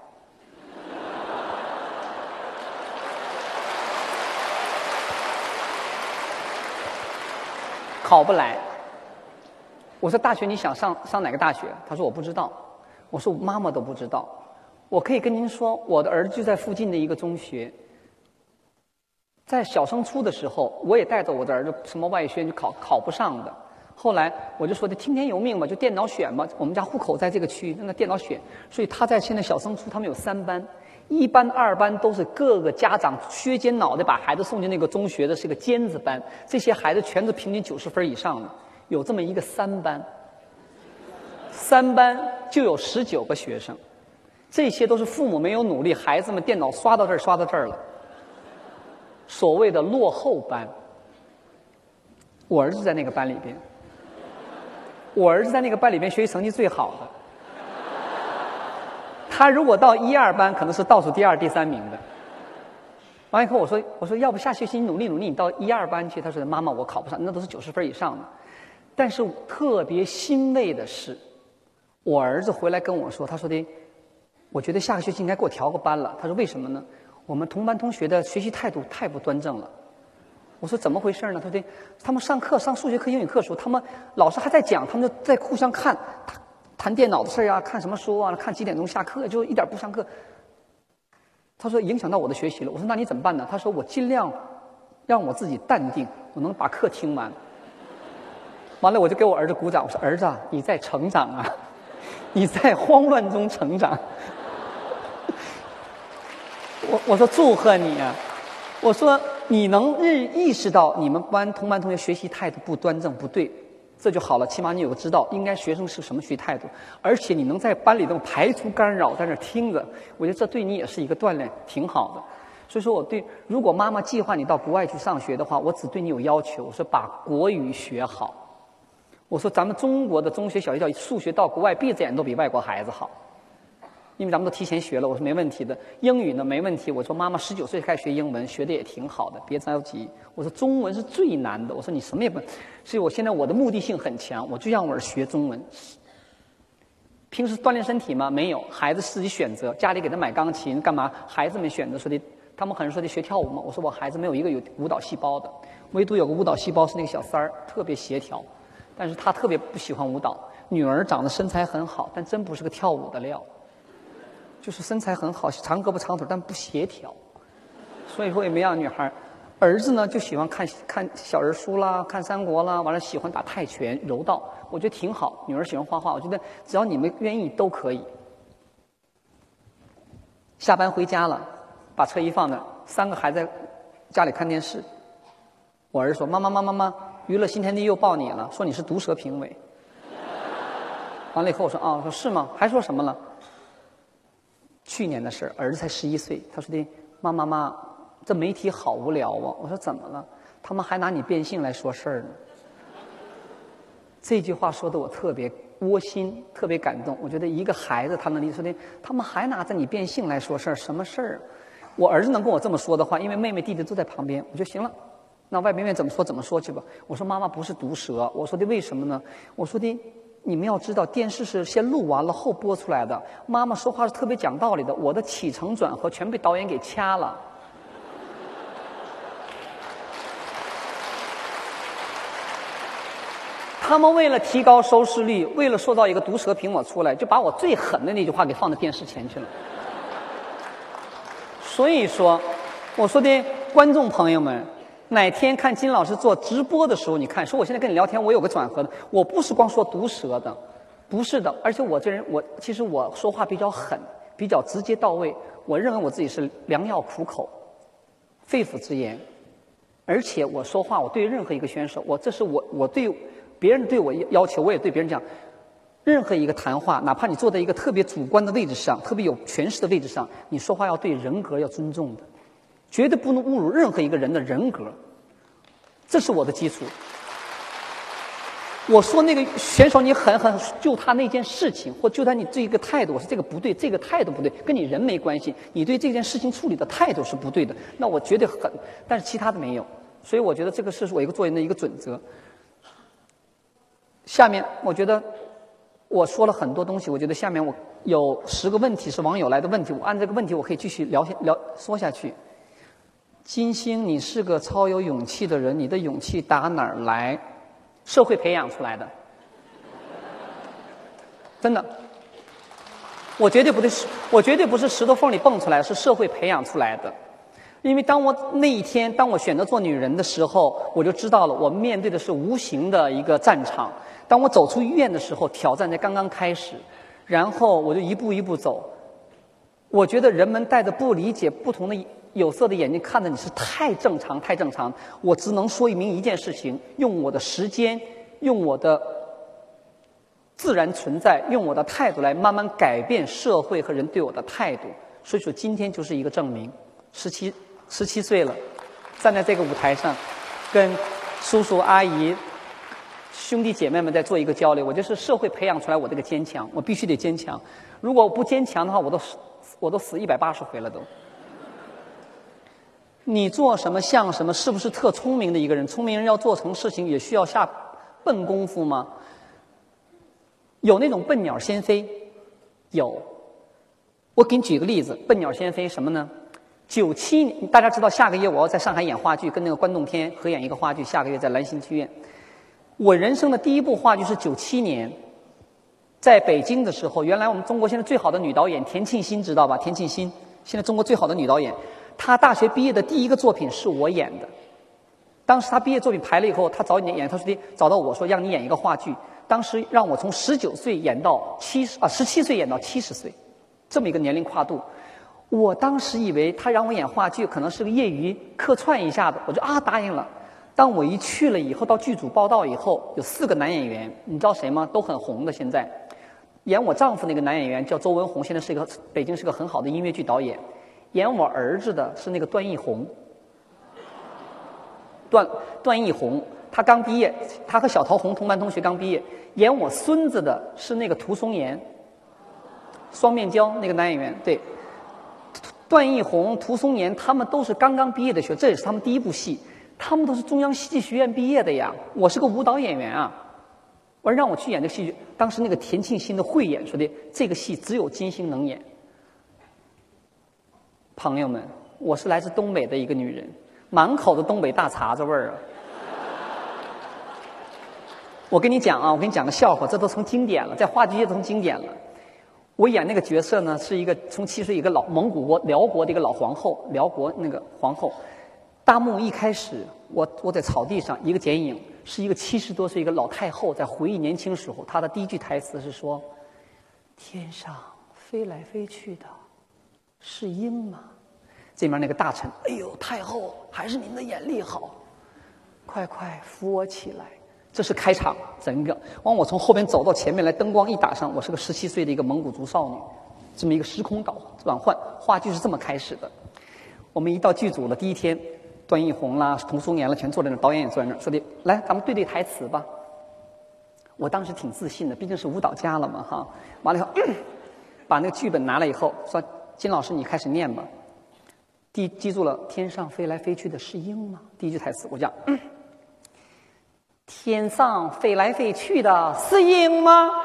考不来。我说大学你想上上哪个大学？他说我不知道。我说妈妈都不知道。我可以跟您说，我的儿子就在附近的一个中学。在小升初的时候，我也带着我的儿子什么外宣就考考不上的。后来我就说的听天由命嘛，就电脑选嘛。我们家户口在这个区，那电脑选。所以他在现在小升初，他们有三班。一班、二班都是各个家长削尖脑袋把孩子送进那个中学的，是个尖子班。这些孩子全是平均九十分以上的。有这么一个三班，三班就有十九个学生。这些都是父母没有努力，孩子们电脑刷到这儿刷到这儿了。所谓的落后班，我儿子在那个班里边，我儿子在那个班里边学习成绩最好的。他如果到一二班，可能是倒数第二、第三名的。完以后，我说：“我说，要不下学期你努力努力，你到一二班去。”他说：“妈妈，我考不上，那都是九十分以上的。”但是特别欣慰的是，我儿子回来跟我说：“他说的，我觉得下个学期应该给我调个班了。”他说：“为什么呢？我们同班同学的学习态度太不端正了。”我说：“怎么回事呢？”他说：“他们上课上数学课、英语课的时候，他们老师还在讲，他们就在互相看。”他。谈电脑的事儿啊，看什么书啊？看几点钟下课，就一点不上课。他说影响到我的学习了。我说那你怎么办呢？他说我尽量让我自己淡定，我能把课听完。完了，我就给我儿子鼓掌。我说儿子，你在成长啊，你在慌乱中成长。我我说祝贺你啊！我说你能日意识到你们班同班同学学习态度不端正不对。这就好了，起码你有个知道应该学生是什么学习态度，而且你能在班里头排除干扰，在那听着，我觉得这对你也是一个锻炼，挺好的。所以说我对，如果妈妈计划你到国外去上学的话，我只对你有要求，我说把国语学好。我说咱们中国的中学、小学教育数学到国外闭着眼都比外国孩子好。因为咱们都提前学了，我说没问题的。英语呢没问题，我说妈妈十九岁开始学英文，学的也挺好的，别着急。我说中文是最难的，我说你什么也不，所以我现在我的目的性很强，我就让我儿学中文。平时锻炼身体吗？没有，孩子自己选择，家里给他买钢琴干嘛？孩子们选择说的，他们很多人说的学跳舞嘛。我说我孩子没有一个有舞蹈细胞的，唯独有个舞蹈细胞是那个小三儿，特别协调，但是他特别不喜欢舞蹈。女儿长得身材很好，但真不是个跳舞的料。就是身材很好，长胳膊长腿，但不协调，所以说也没让女孩儿子呢就喜欢看看小人书啦，看三国啦，完了喜欢打泰拳、柔道，我觉得挺好。女儿喜欢画画，我觉得只要你们愿意都可以。下班回家了，把车一放那，三个孩子家里看电视。我儿子说：“妈妈妈妈妈，娱乐新天地又报你了，说你是毒舌评委。”完了以后我说啊，我说是吗？还说什么了？去年的事儿，儿子才十一岁。他说的妈妈妈，这媒体好无聊啊。我说怎么了？他们还拿你变性来说事儿呢。这句话说的我特别窝心，特别感动。我觉得一个孩子他能理解说的，他们还拿着你变性来说事儿，什么事儿？我儿子能跟我这么说的话，因为妹妹弟弟都在旁边，我就行了。那外边愿怎么说怎么说去吧。我说妈妈不是毒蛇，我说的为什么呢？我说的。你们要知道，电视是先录完了后播出来的。妈妈说话是特别讲道理的，我的起承转合全被导演给掐了。他们为了提高收视率，为了塑造一个毒舌苹果出来，就把我最狠的那句话给放到电视前去了。所以说，我说的观众朋友们。哪天看金老师做直播的时候，你看，说我现在跟你聊天，我有个转合的，我不是光说毒舌的，不是的，而且我这人，我其实我说话比较狠，比较直接到位。我认为我自己是良药苦口，肺腑之言，而且我说话，我对任何一个选手，我这是我我对别人对我要求，我也对别人讲，任何一个谈话，哪怕你坐在一个特别主观的位置上，特别有权势的位置上，你说话要对人格要尊重的。绝对不能侮辱任何一个人的人格，这是我的基础。我说那个选手，你狠狠就他那件事情，或就他你这一个态度，我说这个不对，这个态度不对，跟你人没关系。你对这件事情处理的态度是不对的，那我绝对狠。但是其他的没有，所以我觉得这个是我一个做人的一个准则。下面我觉得我说了很多东西，我觉得下面我有十个问题是网友来的问题，我按这个问题我可以继续聊下聊说下去。金星，你是个超有勇气的人，你的勇气打哪儿来？社会培养出来的，真的。我绝对不是，我绝对不是石头缝里蹦出来，是社会培养出来的。因为当我那一天，当我选择做女人的时候，我就知道了，我面对的是无形的一个战场。当我走出医院的时候，挑战才刚刚开始，然后我就一步一步走。我觉得人们带着不理解、不同的。有色的眼睛看着你是太正常，太正常。我只能说明一件事情：用我的时间，用我的自然存在，用我的态度来慢慢改变社会和人对我的态度。所以说，今天就是一个证明。十七十七岁了，站在这个舞台上，跟叔叔阿姨、兄弟姐妹们在做一个交流。我就是社会培养出来我这个坚强，我必须得坚强。如果不坚强的话，我都，我都死一百八十回了都。你做什么像什么？是不是特聪明的一个人？聪明人要做成事情也需要下笨功夫吗？有那种笨鸟先飞，有。我给你举个例子，笨鸟先飞什么呢？九七年，大家知道下个月我要在上海演话剧，跟那个关栋天合演一个话剧，下个月在兰心剧院。我人生的第一部话剧是九七年，在北京的时候，原来我们中国现在最好的女导演田沁鑫知道吧？田沁鑫现在中国最好的女导演。他大学毕业的第一个作品是我演的，当时他毕业作品排了以后，他找你演，他说的找到我说让你演一个话剧，当时让我从十九岁演到七十啊十七岁演到七十岁，这么一个年龄跨度，我当时以为他让我演话剧可能是个业余客串一下子，我就啊答应了。当我一去了以后，到剧组报道以后，有四个男演员，你知道谁吗？都很红的现在，演我丈夫那个男演员叫周文红，现在是一个北京是个很好的音乐剧导演。演我儿子的是那个段奕宏，段段奕宏，他刚毕业，他和小桃红同班同学刚毕业。演我孙子的是那个涂松岩，双面胶那个男演员。对，段奕宏、涂松岩他们都是刚刚毕业的学，这也是他们第一部戏。他们都是中央戏剧学院毕业的呀。我是个舞蹈演员啊，我让我去演这个戏剧，当时那个田沁鑫的慧眼说的，这个戏只有金星能演。朋友们，我是来自东北的一个女人，满口的东北大碴子味儿啊！我跟你讲啊，我跟你讲个笑话，这都成经典了，在话剧界都成经典了。我演那个角色呢，是一个从七岁一个老蒙古国辽国的一个老皇后，辽国那个皇后。大幕一开始，我我在草地上一个剪影，是一个七十多岁一个老太后在回忆年轻时候，她的第一句台词是说：“天上飞来飞去的。”是鹰吗？这面那个大臣，哎呦，太后，还是您的眼力好，快快扶我起来。这是开场，整个。往，我从后边走到前面来，灯光一打上，我是个十七岁的一个蒙古族少女，这么一个时空倒转换，话剧是这么开始的。我们一到剧组了，第一天，段奕宏啦、童松岩啦，全坐在那，导演也坐在那，说的，来，咱们对对台词吧。我当时挺自信的，毕竟是舞蹈家了嘛，哈。完了以后，把那个剧本拿来以后，说金老师你开始念吧。记记住了，天上飞来飞去的是鹰吗？第一句台词，我讲，天上飞来飞去的是鹰吗？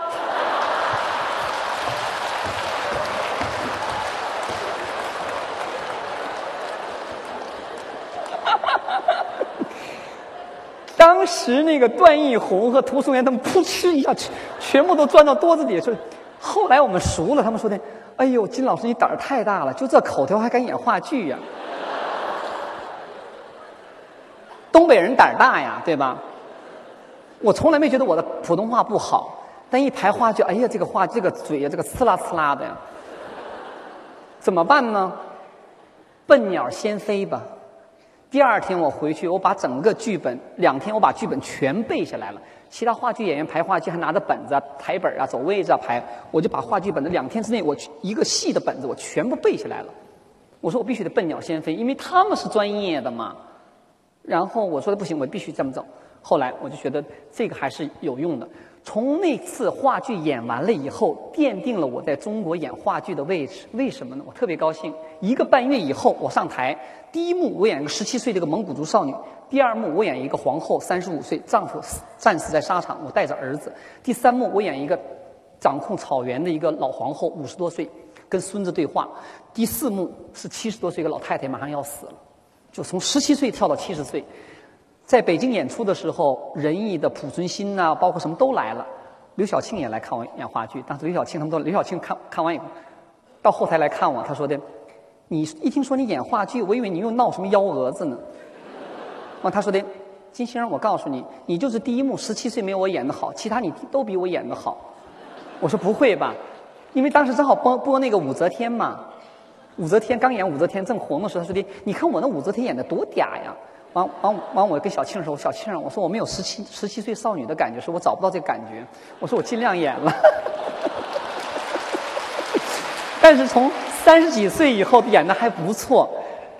当时那个段奕宏和涂松岩他们扑哧一下全全部都钻到桌子底下去。后来我们熟了，他们说的。哎呦，金老师，你胆儿太大了！就这口条还敢演话剧呀？东北人胆儿大呀，对吧？我从来没觉得我的普通话不好，但一排话剧，哎呀，这个话这个嘴呀，这个呲啦呲啦的呀，怎么办呢？笨鸟先飞吧。第二天我回去，我把整个剧本，两天我把剧本全背下来了。其他话剧演员排话剧还拿着本子、啊台本啊，走位置啊排。我就把话剧本子两天之内，我一个戏的本子我全部背下来了。我说我必须得笨鸟先飞，因为他们是专业的嘛。然后我说的不行，我必须这么走。后来我就觉得这个还是有用的。从那次话剧演完了以后，奠定了我在中国演话剧的位置。为什么呢？我特别高兴。一个半月以后，我上台，第一幕我演一个十七岁的一个蒙古族少女。第二幕我演一个皇后，三十五岁，丈夫战死在沙场，我带着儿子。第三幕我演一个掌控草原的一个老皇后，五十多岁，跟孙子对话。第四幕是七十多岁一个老太太，马上要死了，就从十七岁跳到七十岁。在北京演出的时候，仁义的濮存昕呐，包括什么都来了。刘晓庆也来看我演话剧，当时刘晓庆他们都刘晓庆看看完以后，到后台来看我，他说的：“你一听说你演话剧，我以为你又闹什么幺蛾子呢。”完，他说的，金星，我告诉你，你就是第一幕十七岁没有我演的好，其他你都比我演的好。我说不会吧，因为当时正好播播那个武则天嘛，武则天刚演武则天正红的时候，他说的，你看我那武则天演的多嗲呀。完完完，我跟小庆说，小庆，我说我没有十七十七岁少女的感觉，说我找不到这感觉。我说我尽量演了，但是从三十几岁以后演的还不错。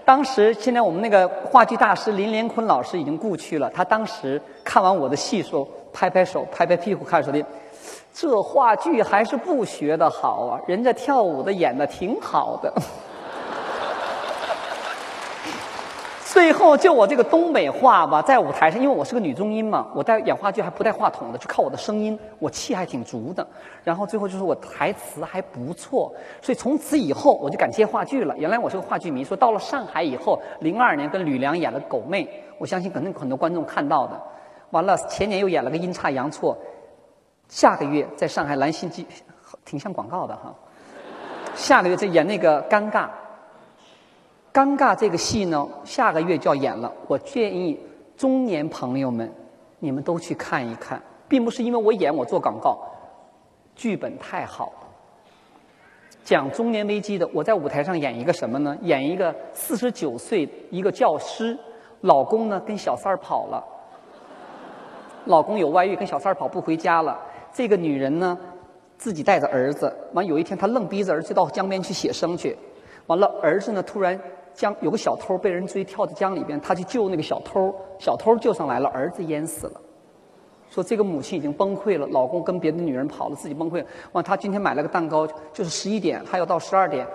当时，现在我们那个话剧大师林连坤老师已经故去了。他当时看完我的戏，说拍拍手、拍拍屁股，看说的，这话剧还是不学的好啊，人家跳舞的演的挺好的。最后就我这个东北话吧，在舞台上，因为我是个女中音嘛，我带演话剧还不带话筒的，就靠我的声音，我气还挺足的。然后最后就是我台词还不错，所以从此以后我就敢接话剧了。原来我是个话剧迷，说到了上海以后，零二年跟吕梁演了《狗妹》，我相信肯定很多观众看到的。完了前年又演了个阴差阳错，下个月在上海兰心剧，挺像广告的哈。下个月再演那个尴尬。尴尬这个戏呢，下个月就要演了。我建议中年朋友们，你们都去看一看，并不是因为我演我做广告，剧本太好了。讲中年危机的，我在舞台上演一个什么呢？演一个四十九岁一个教师，老公呢跟小三儿跑了，老公有外遇，跟小三儿跑不回家了。这个女人呢，自己带着儿子，完有一天她愣逼着儿子到江边去写生去，完了儿子呢突然。江有个小偷被人追，跳到江里边，他去救那个小偷，小偷救上来了，儿子淹死了。说这个母亲已经崩溃了，老公跟别的女人跑了，自己崩溃。完，他今天买了个蛋糕，就是十一点，还要到十二点，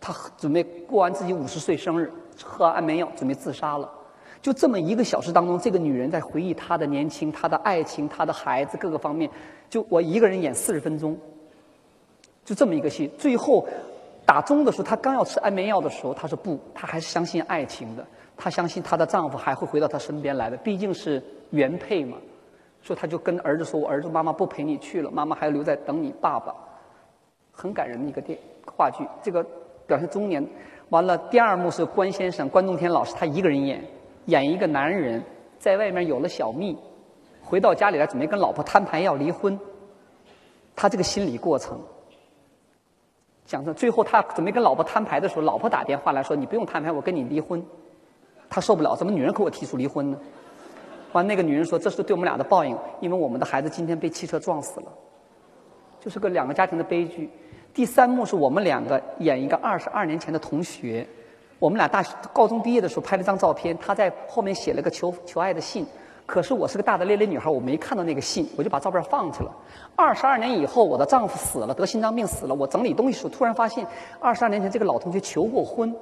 他准备过完自己五十岁生日，喝安眠药，准备自杀了。就这么一个小时当中，这个女人在回忆她的年轻、她的爱情、她的孩子各个方面。就我一个人演四十分钟，就这么一个戏，最后。打钟的时候，她刚要吃安眠药的时候，她说不，她还是相信爱情的。她相信她的丈夫还会回到她身边来的，毕竟是原配嘛。所以她就跟儿子说：“我儿子妈妈不陪你去了，妈妈还要留在等你爸爸。”很感人的一个电话剧，这个表现中年。完了，第二幕是关先生关东天老师他一个人演，演一个男人在外面有了小蜜，回到家里来准备跟老婆摊牌要离婚，他这个心理过程。讲着，最后他准备跟老婆摊牌的时候，老婆打电话来说：“你不用摊牌，我跟你离婚。”他受不了，怎么女人给我提出离婚呢？完，那个女人说：“这是对我们俩的报应，因为我们的孩子今天被汽车撞死了。”就是个两个家庭的悲剧。第三幕是我们两个演一个二十二年前的同学，我们俩大学高中毕业的时候拍了张照片，他在后面写了个求求爱的信。可是我是个大大咧咧女孩，我没看到那个信，我就把照片放去了。二十二年以后，我的丈夫死了，得心脏病死了。我整理东西时候，突然发现二十二年前这个老同学求过婚。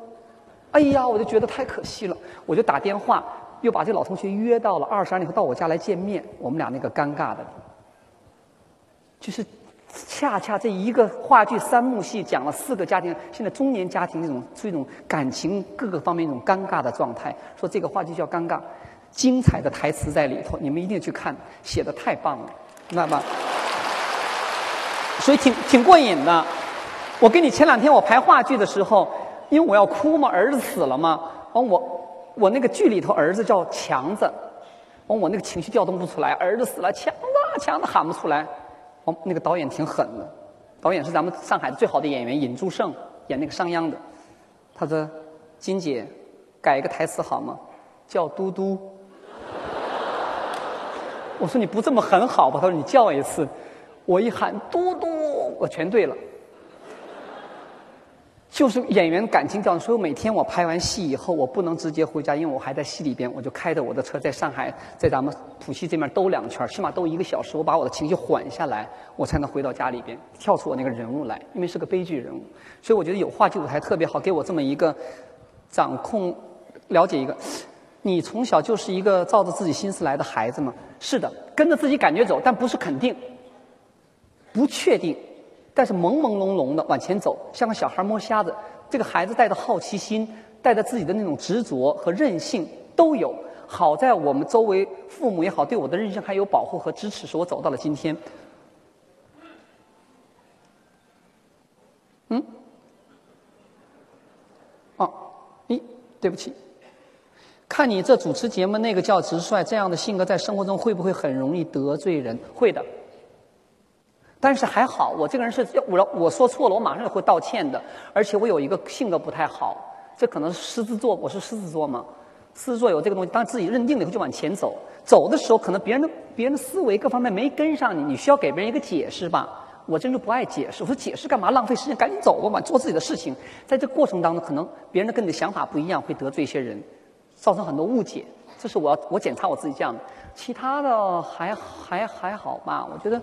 哎呀，我就觉得太可惜了，我就打电话，又把这老同学约到了二十二年后到我家来见面。我们俩那个尴尬的，就是恰恰这一个话剧三幕戏讲了四个家庭，现在中年家庭那种是一种感情各个方面一种尴尬的状态。说这个话剧叫尴尬。精彩的台词在里头，你们一定去看，写的太棒了，明白吗？所以挺挺过瘾的。我跟你前两天我排话剧的时候，因为我要哭嘛，儿子死了嘛，完我我那个剧里头儿子叫强子，完我那个情绪调动不出来，儿子死了，强子强子喊不出来，完那个导演挺狠的，导演是咱们上海最好的演员尹祝胜，演那个商鞅的，他说金姐改一个台词好吗？叫嘟嘟。我说你不这么很好吧？他说你叫一次，我一喊嘟嘟，我全对了。就是演员感情调，所以每天我拍完戏以后，我不能直接回家，因为我还在戏里边，我就开着我的车在上海，在咱们浦西这边兜两圈，起码兜一个小时，我把我的情绪缓下来，我才能回到家里边，跳出我那个人物来，因为是个悲剧人物，所以我觉得有话剧舞台特别好，给我这么一个掌控，了解一个。你从小就是一个照着自己心思来的孩子吗？是的，跟着自己感觉走，但不是肯定，不确定，但是朦朦胧胧的往前走，像个小孩摸瞎子。这个孩子带着好奇心，带着自己的那种执着和任性都有。好在我们周围父母也好，对我的韧性还有保护和支持，使我走到了今天。嗯？哦，咦，对不起。看你这主持节目那个叫直率，这样的性格在生活中会不会很容易得罪人？会的。但是还好，我这个人是我我说错了，我马上就会道歉的。而且我有一个性格不太好，这可能是狮子座，我是狮子座嘛。狮子座有这个东西，当自己认定了以后就往前走。走的时候，可能别人的别人的思维各方面没跟上你，你需要给别人一个解释吧。我真是不爱解释，我说解释干嘛？浪费时间，赶紧走吧，嘛，做自己的事情。在这过程当中，可能别人的跟你的想法不一样，会得罪一些人。造成很多误解，这是我要我检查我自己这样的，其他的还还还好吧？我觉得，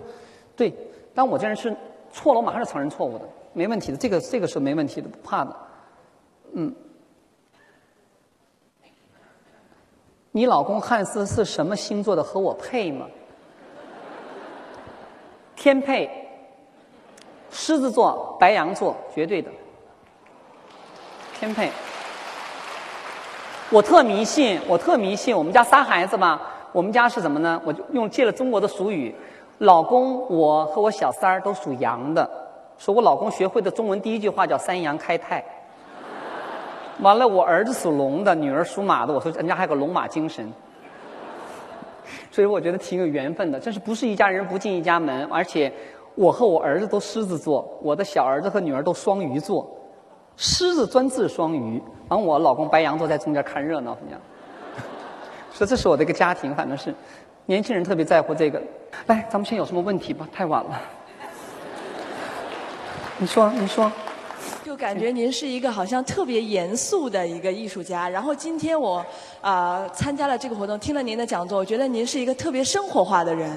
对，但我这人是错了，我马上就承认错误的，没问题的，这个这个是没问题的，不怕的，嗯。你老公汉斯是什么星座的？和我配吗？天配，狮子座、白羊座，绝对的，天配。我特迷信，我特迷信。我们家仨孩子吧，我们家是什么呢？我就用借了中国的俗语，老公我和我小三儿都属羊的，说我老公学会的中文第一句话叫“三羊开泰”。完了，我儿子属龙的，女儿属马的，我说人家还有个龙马精神。所以我觉得挺有缘分的，真是不是一家人不进一家门。而且我和我儿子都狮子座，我的小儿子和女儿都双鱼座。狮子专治双鱼，然后我老公白羊座在中间看热闹，说这是我的一个家庭，反正是年轻人特别在乎这个。来，咱们先有什么问题吧？太晚了。你说，你说。就感觉您是一个好像特别严肃的一个艺术家，然后今天我啊参加了这个活动，听了您的讲座，我觉得您是一个特别生活化的人。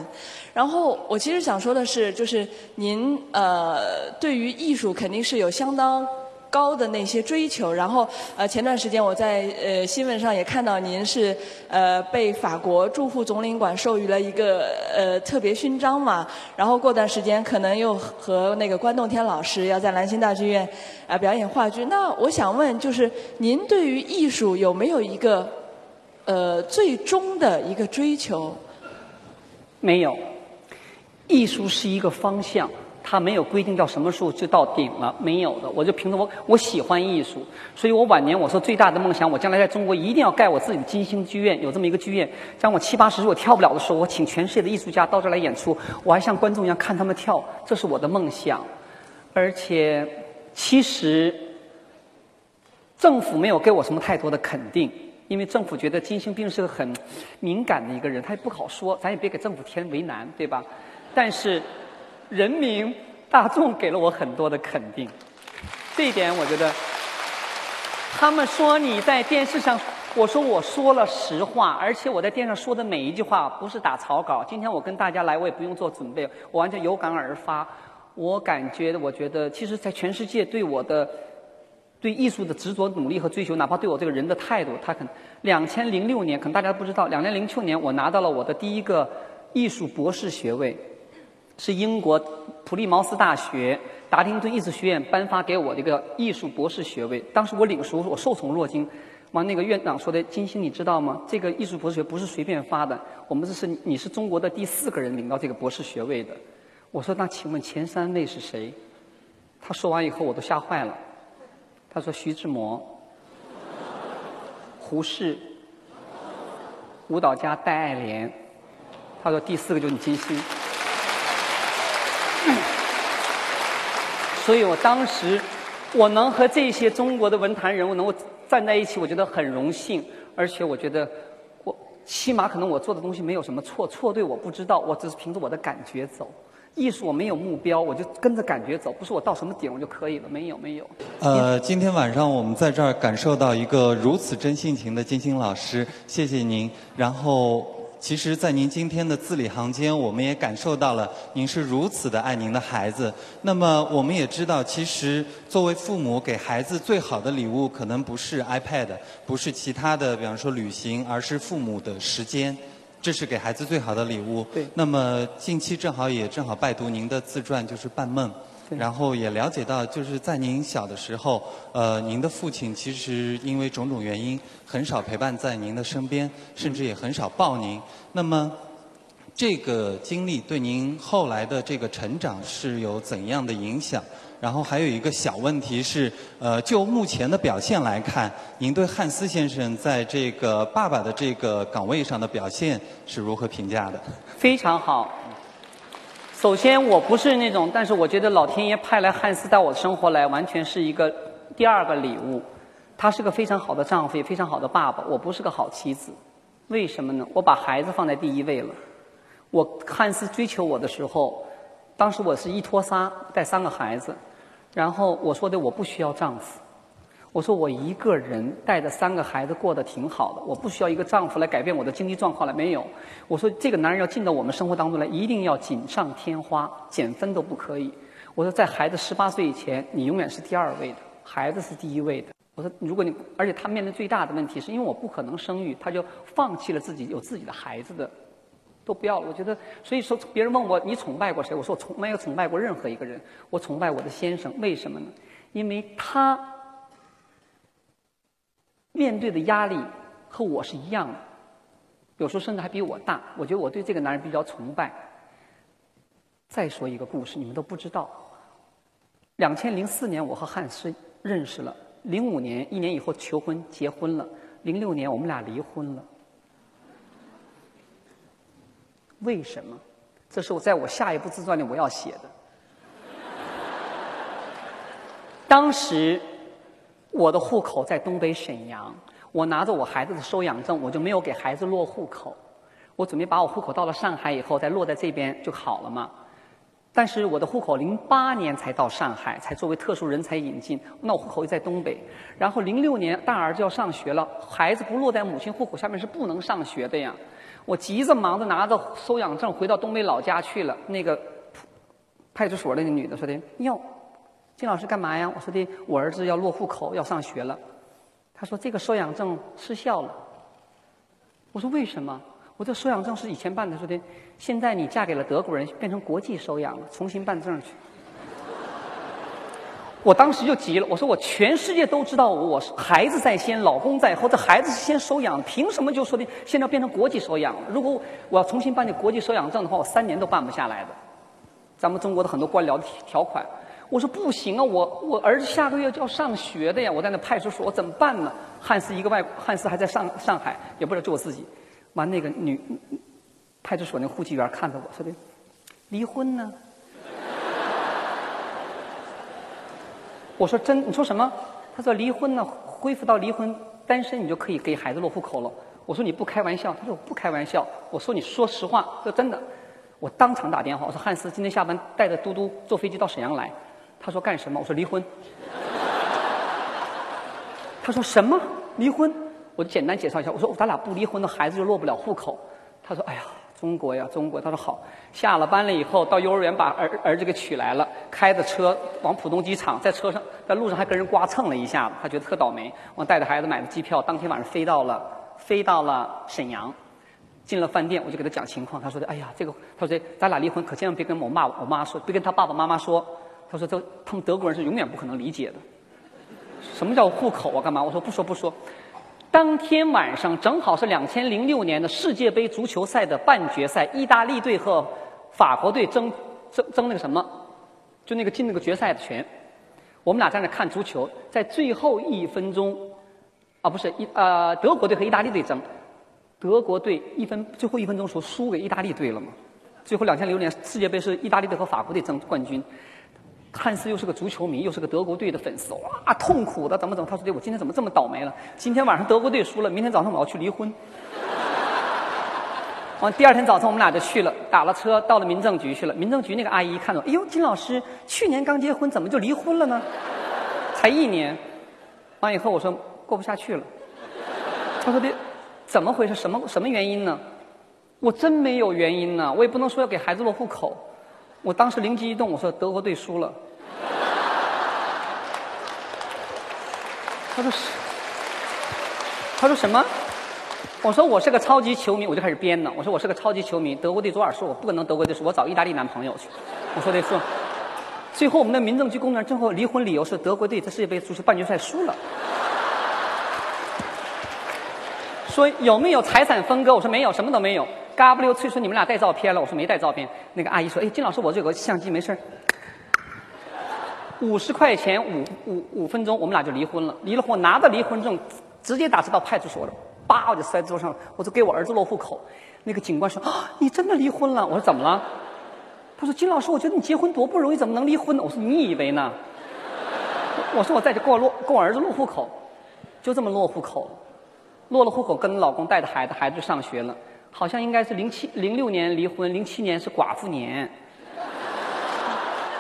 然后我其实想说的是，就是您呃对于艺术肯定是有相当。高的那些追求，然后呃，前段时间我在呃新闻上也看到您是呃被法国驻沪总领馆授予了一个呃特别勋章嘛，然后过段时间可能又和那个关栋天老师要在兰心大剧院啊表演话剧。那我想问，就是您对于艺术有没有一个呃最终的一个追求？没有，艺术是一个方向。他没有规定到什么时候就到顶了，没有的。我就凭着我我喜欢艺术，所以我晚年我说最大的梦想，我将来在中国一定要盖我自己的金星剧院，有这么一个剧院。将我七八十岁我跳不了的时候，我请全世界的艺术家到这来演出，我还像观众一样看他们跳，这是我的梦想。而且，其实政府没有给我什么太多的肯定，因为政府觉得金星病是个很敏感的一个人，他也不好说，咱也别给政府添为难，对吧？但是人民大众给了我很多的肯定，这一点我觉得。他们说你在电视上，我说我说了实话，而且我在电视上说的每一句话不是打草稿。今天我跟大家来，我也不用做准备，我完全有感而发。我感觉，我觉得，其实，在全世界对我的对艺术的执着努力和追求，哪怕对我这个人的态度，他可能两千零六年，可能大家不知道，两千零六年我拿到了我的第一个艺术博士学位，是英国普利茅斯大学。达丁顿艺术学院颁发给我的一个艺术博士学位，当时我领书，我受宠若惊。完，那个院长说的：“金星，你知道吗？这个艺术博士学不是随便发的，我们这是你是中国的第四个人领到这个博士学位的。”我说：“那请问前三位是谁？”他说完以后，我都吓坏了。他说：“徐志摩、胡适、舞蹈家戴爱莲。”他说：“第四个就是你金星。”所以我当时，我能和这些中国的文坛人物能够站在一起，我觉得很荣幸。而且我觉得，我起码可能我做的东西没有什么错，错对我不知道，我只是凭着我的感觉走。艺术我没有目标，我就跟着感觉走，不是我到什么点我就可以了，没有没有。呃，今天晚上我们在这儿感受到一个如此真性情的金星老师，谢谢您。然后。其实，在您今天的字里行间，我们也感受到了您是如此的爱您的孩子。那么，我们也知道，其实作为父母给孩子最好的礼物，可能不是 iPad，不是其他的，比方说旅行，而是父母的时间。这是给孩子最好的礼物。对。那么，近期正好也正好拜读您的自传，就是《半梦》。然后也了解到，就是在您小的时候，呃，您的父亲其实因为种种原因，很少陪伴在您的身边，甚至也很少抱您。那么，这个经历对您后来的这个成长是有怎样的影响？然后还有一个小问题是，呃，就目前的表现来看，您对汉斯先生在这个爸爸的这个岗位上的表现是如何评价的？非常好。首先，我不是那种，但是我觉得老天爷派来汉斯到我的生活来，完全是一个第二个礼物。他是个非常好的丈夫，也非常好的爸爸。我不是个好妻子，为什么呢？我把孩子放在第一位了。我汉斯追求我的时候，当时我是一拖仨带三个孩子，然后我说的我不需要丈夫。我说我一个人带着三个孩子过得挺好的，我不需要一个丈夫来改变我的经济状况了。没有，我说这个男人要进到我们生活当中来，一定要锦上添花，减分都不可以。我说在孩子十八岁以前，你永远是第二位的，孩子是第一位的。我说如果你，而且他面临最大的问题是因为我不可能生育，他就放弃了自己有自己的孩子的，都不要了。我觉得，所以说别人问我你崇拜过谁？我说我从没有崇拜过任何一个人，我崇拜我的先生。为什么呢？因为他。面对的压力和我是一样的，有时候甚至还比我大。我觉得我对这个男人比较崇拜。再说一个故事，你们都不知道。两千零四年，我和汉斯认识了；零五年，一年以后求婚结婚了；零六年，我们俩离婚了。为什么？这是我在我下一部自传里我要写的。当时。我的户口在东北沈阳，我拿着我孩子的收养证，我就没有给孩子落户口。我准备把我户口到了上海以后再落在这边就好了嘛。但是我的户口零八年才到上海，才作为特殊人才引进。那我户口又在东北，然后零六年大儿子要上学了，孩子不落在母亲户口下面是不能上学的呀。我急着忙着拿着收养证回到东北老家去了。那个派出所那个女的说的哟。金老师干嘛呀？我说的，我儿子要落户口，要上学了。他说这个收养证失效了。我说为什么？我这收养证是以前办的。说的，现在你嫁给了德国人，变成国际收养了，重新办证去。我当时就急了，我说我全世界都知道我是孩子在先，老公在后，这孩子是先收养，凭什么就说的现在变成国际收养了？如果我要重新办这国际收养证的话，我三年都办不下来的。咱们中国的很多官僚的条款。我说不行啊，我我儿子下个月就要上学的呀，我在那派出所，怎么办呢？汉斯一个外，汉斯还在上上海，也不知道就我自己。完，那个女派出所那户籍员看着我说的，离婚呢？我说真，你说什么？他说离婚呢，恢复到离婚单身你就可以给孩子落户口了。我说你不开玩笑，他说我不开玩笑。我说你说实话，这真的。我当场打电话，我说汉斯今天下班带着嘟嘟坐飞机到沈阳来。他说干什么？我说离婚。他说什么离婚？我就简单介绍一下，我说咱俩不离婚的孩子就落不了户口。他说哎呀，中国呀中国。他说好。下了班了以后到幼儿园把儿儿子给取来了，开着车往浦东机场，在车上在路上还跟人刮蹭了一下，他觉得特倒霉。我带着孩子买的机票，当天晚上飞到了。飞到了沈阳，进了饭店，我就给他讲情况。他说的：“哎呀，这个，他说咱俩离婚，可千万别跟我妈我妈说，别跟他爸爸妈妈说。”他说：“这他们德国人是永远不可能理解的。什么叫户口啊？干嘛？”我说：“不说不说。”当天晚上正好是两千零六年的世界杯足球赛的半决赛，意大利队和法国队争争争那个什么，就那个进那个决赛的权。我们俩在那看足球，在最后一分钟。啊，不是一呃，德国队和意大利队争，德国队一分最后一分钟时候输给意大利队了嘛？最后两千零六年世界杯是意大利队和法国队争冠军。汉斯又是个足球迷，又是个德国队的粉丝，哇，痛苦的怎么怎么？他说：“我今天怎么这么倒霉了？今天晚上德国队输了，明天早上我要去离婚。”完，第二天早上我们俩就去了，打了车到了民政局去了。民政局那个阿姨一看到，哎呦，金老师去年刚结婚，怎么就离婚了呢？才一年。完以后我说。过不下去了，他说的怎么回事？什么什么原因呢？我真没有原因呢，我也不能说要给孩子落户口。我当时灵机一动，我说德国队输了。他说是，他说什么？我说我是个超级球迷，我就开始编呢。我说我是个超级球迷，德国队昨晚输，我不可能德国队输，我找意大利男朋友去。我说的是，最后我们的民政局工作人员最后离婚理由是德国队在世界杯足球半决赛输了。说有没有财产分割？我说没有，什么都没有。嘎不溜脆说你们俩带照片了？我说没带照片。那个阿姨说：“哎，金老师，我这有个相机，没事儿。”五十块钱，五五五分钟，我们俩就离婚了。离了婚，拿着离婚证，直接打车到派出所了。叭，我就摔桌上了，我就给我儿子落户口。那个警官说：“啊，你真的离婚了？”我说：“怎么了？”他说：“金老师，我觉得你结婚多不容易，怎么能离婚呢？”我说：“你以为呢？”我说：“我在这给我落，给我儿子落户口，就这么落户口。”落了户口，跟老公带着孩子，孩子上学了。好像应该是零七零六年离婚，零七年是寡妇年，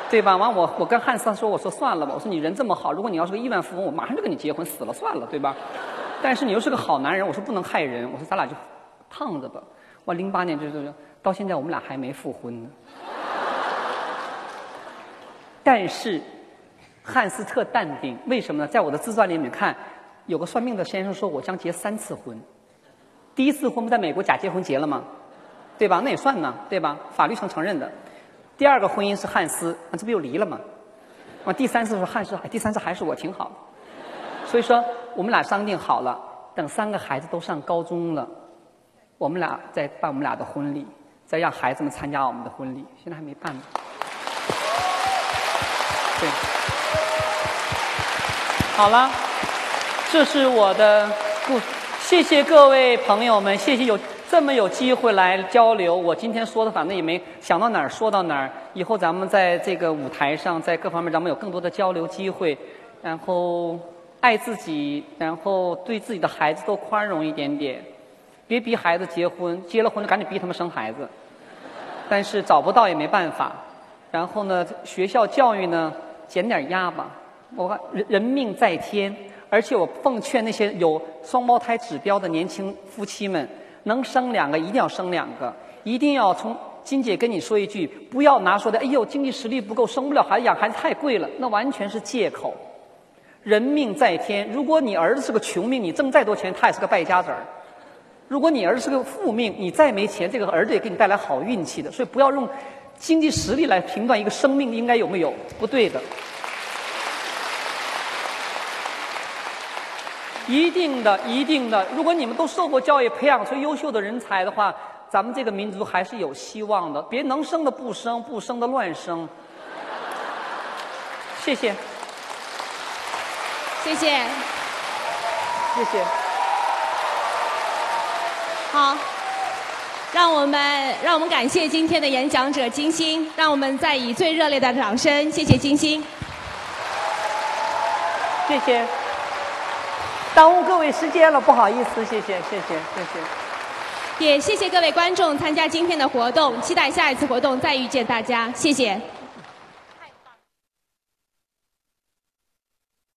对吧？完我我跟汉斯说，我说算了吧，我说你人这么好，如果你要是个亿万富翁，我马上就跟你结婚，死了算了，对吧？但是你又是个好男人，我说不能害人，我说咱俩就烫着吧。我零八年就是到现在我们俩还没复婚呢。但是汉斯特淡定，为什么呢？在我的自传里面看。有个算命的先生说，我将结三次婚。第一次婚不在美国假结婚结了吗？对吧？那也算呢，对吧？法律上承认的。第二个婚姻是汉斯，那这不又离了吗？完第三次是汉斯，第三次还是我挺好。所以说，我们俩商定好了，等三个孩子都上高中了，我们俩再办我们俩的婚礼，再让孩子们参加我们的婚礼。现在还没办呢。对，好了。这是我的故，谢谢各位朋友们，谢谢有这么有机会来交流。我今天说的反正也没想到哪儿说到哪儿，以后咱们在这个舞台上，在各方面咱们有更多的交流机会。然后爱自己，然后对自己的孩子多宽容一点点，别逼孩子结婚，结了婚就赶紧逼他们生孩子。但是找不到也没办法。然后呢，学校教育呢，减点压吧。我看人人命在天。而且我奉劝那些有双胞胎指标的年轻夫妻们，能生两个一定要生两个，一定要从金姐跟你说一句，不要拿说的，哎呦，经济实力不够，生不了孩子，养孩子太贵了，那完全是借口。人命在天，如果你儿子是个穷命，你挣再多钱，他也是个败家子儿；如果你儿子是个富命，你再没钱，这个儿子也给你带来好运气的。所以不要用经济实力来评断一个生命应该有没有，不对的。一定的，一定的。如果你们都受过教育，培养出优秀的人才的话，咱们这个民族还是有希望的。别能生的不生，不生的乱生。谢谢，谢谢，谢谢。好，让我们让我们感谢今天的演讲者金星，让我们再以最热烈的掌声，谢谢金星，谢谢。耽误各位时间了，不好意思，谢谢，谢谢，谢谢。也谢谢各位观众参加今天的活动，期待下一次活动再遇见大家，谢谢。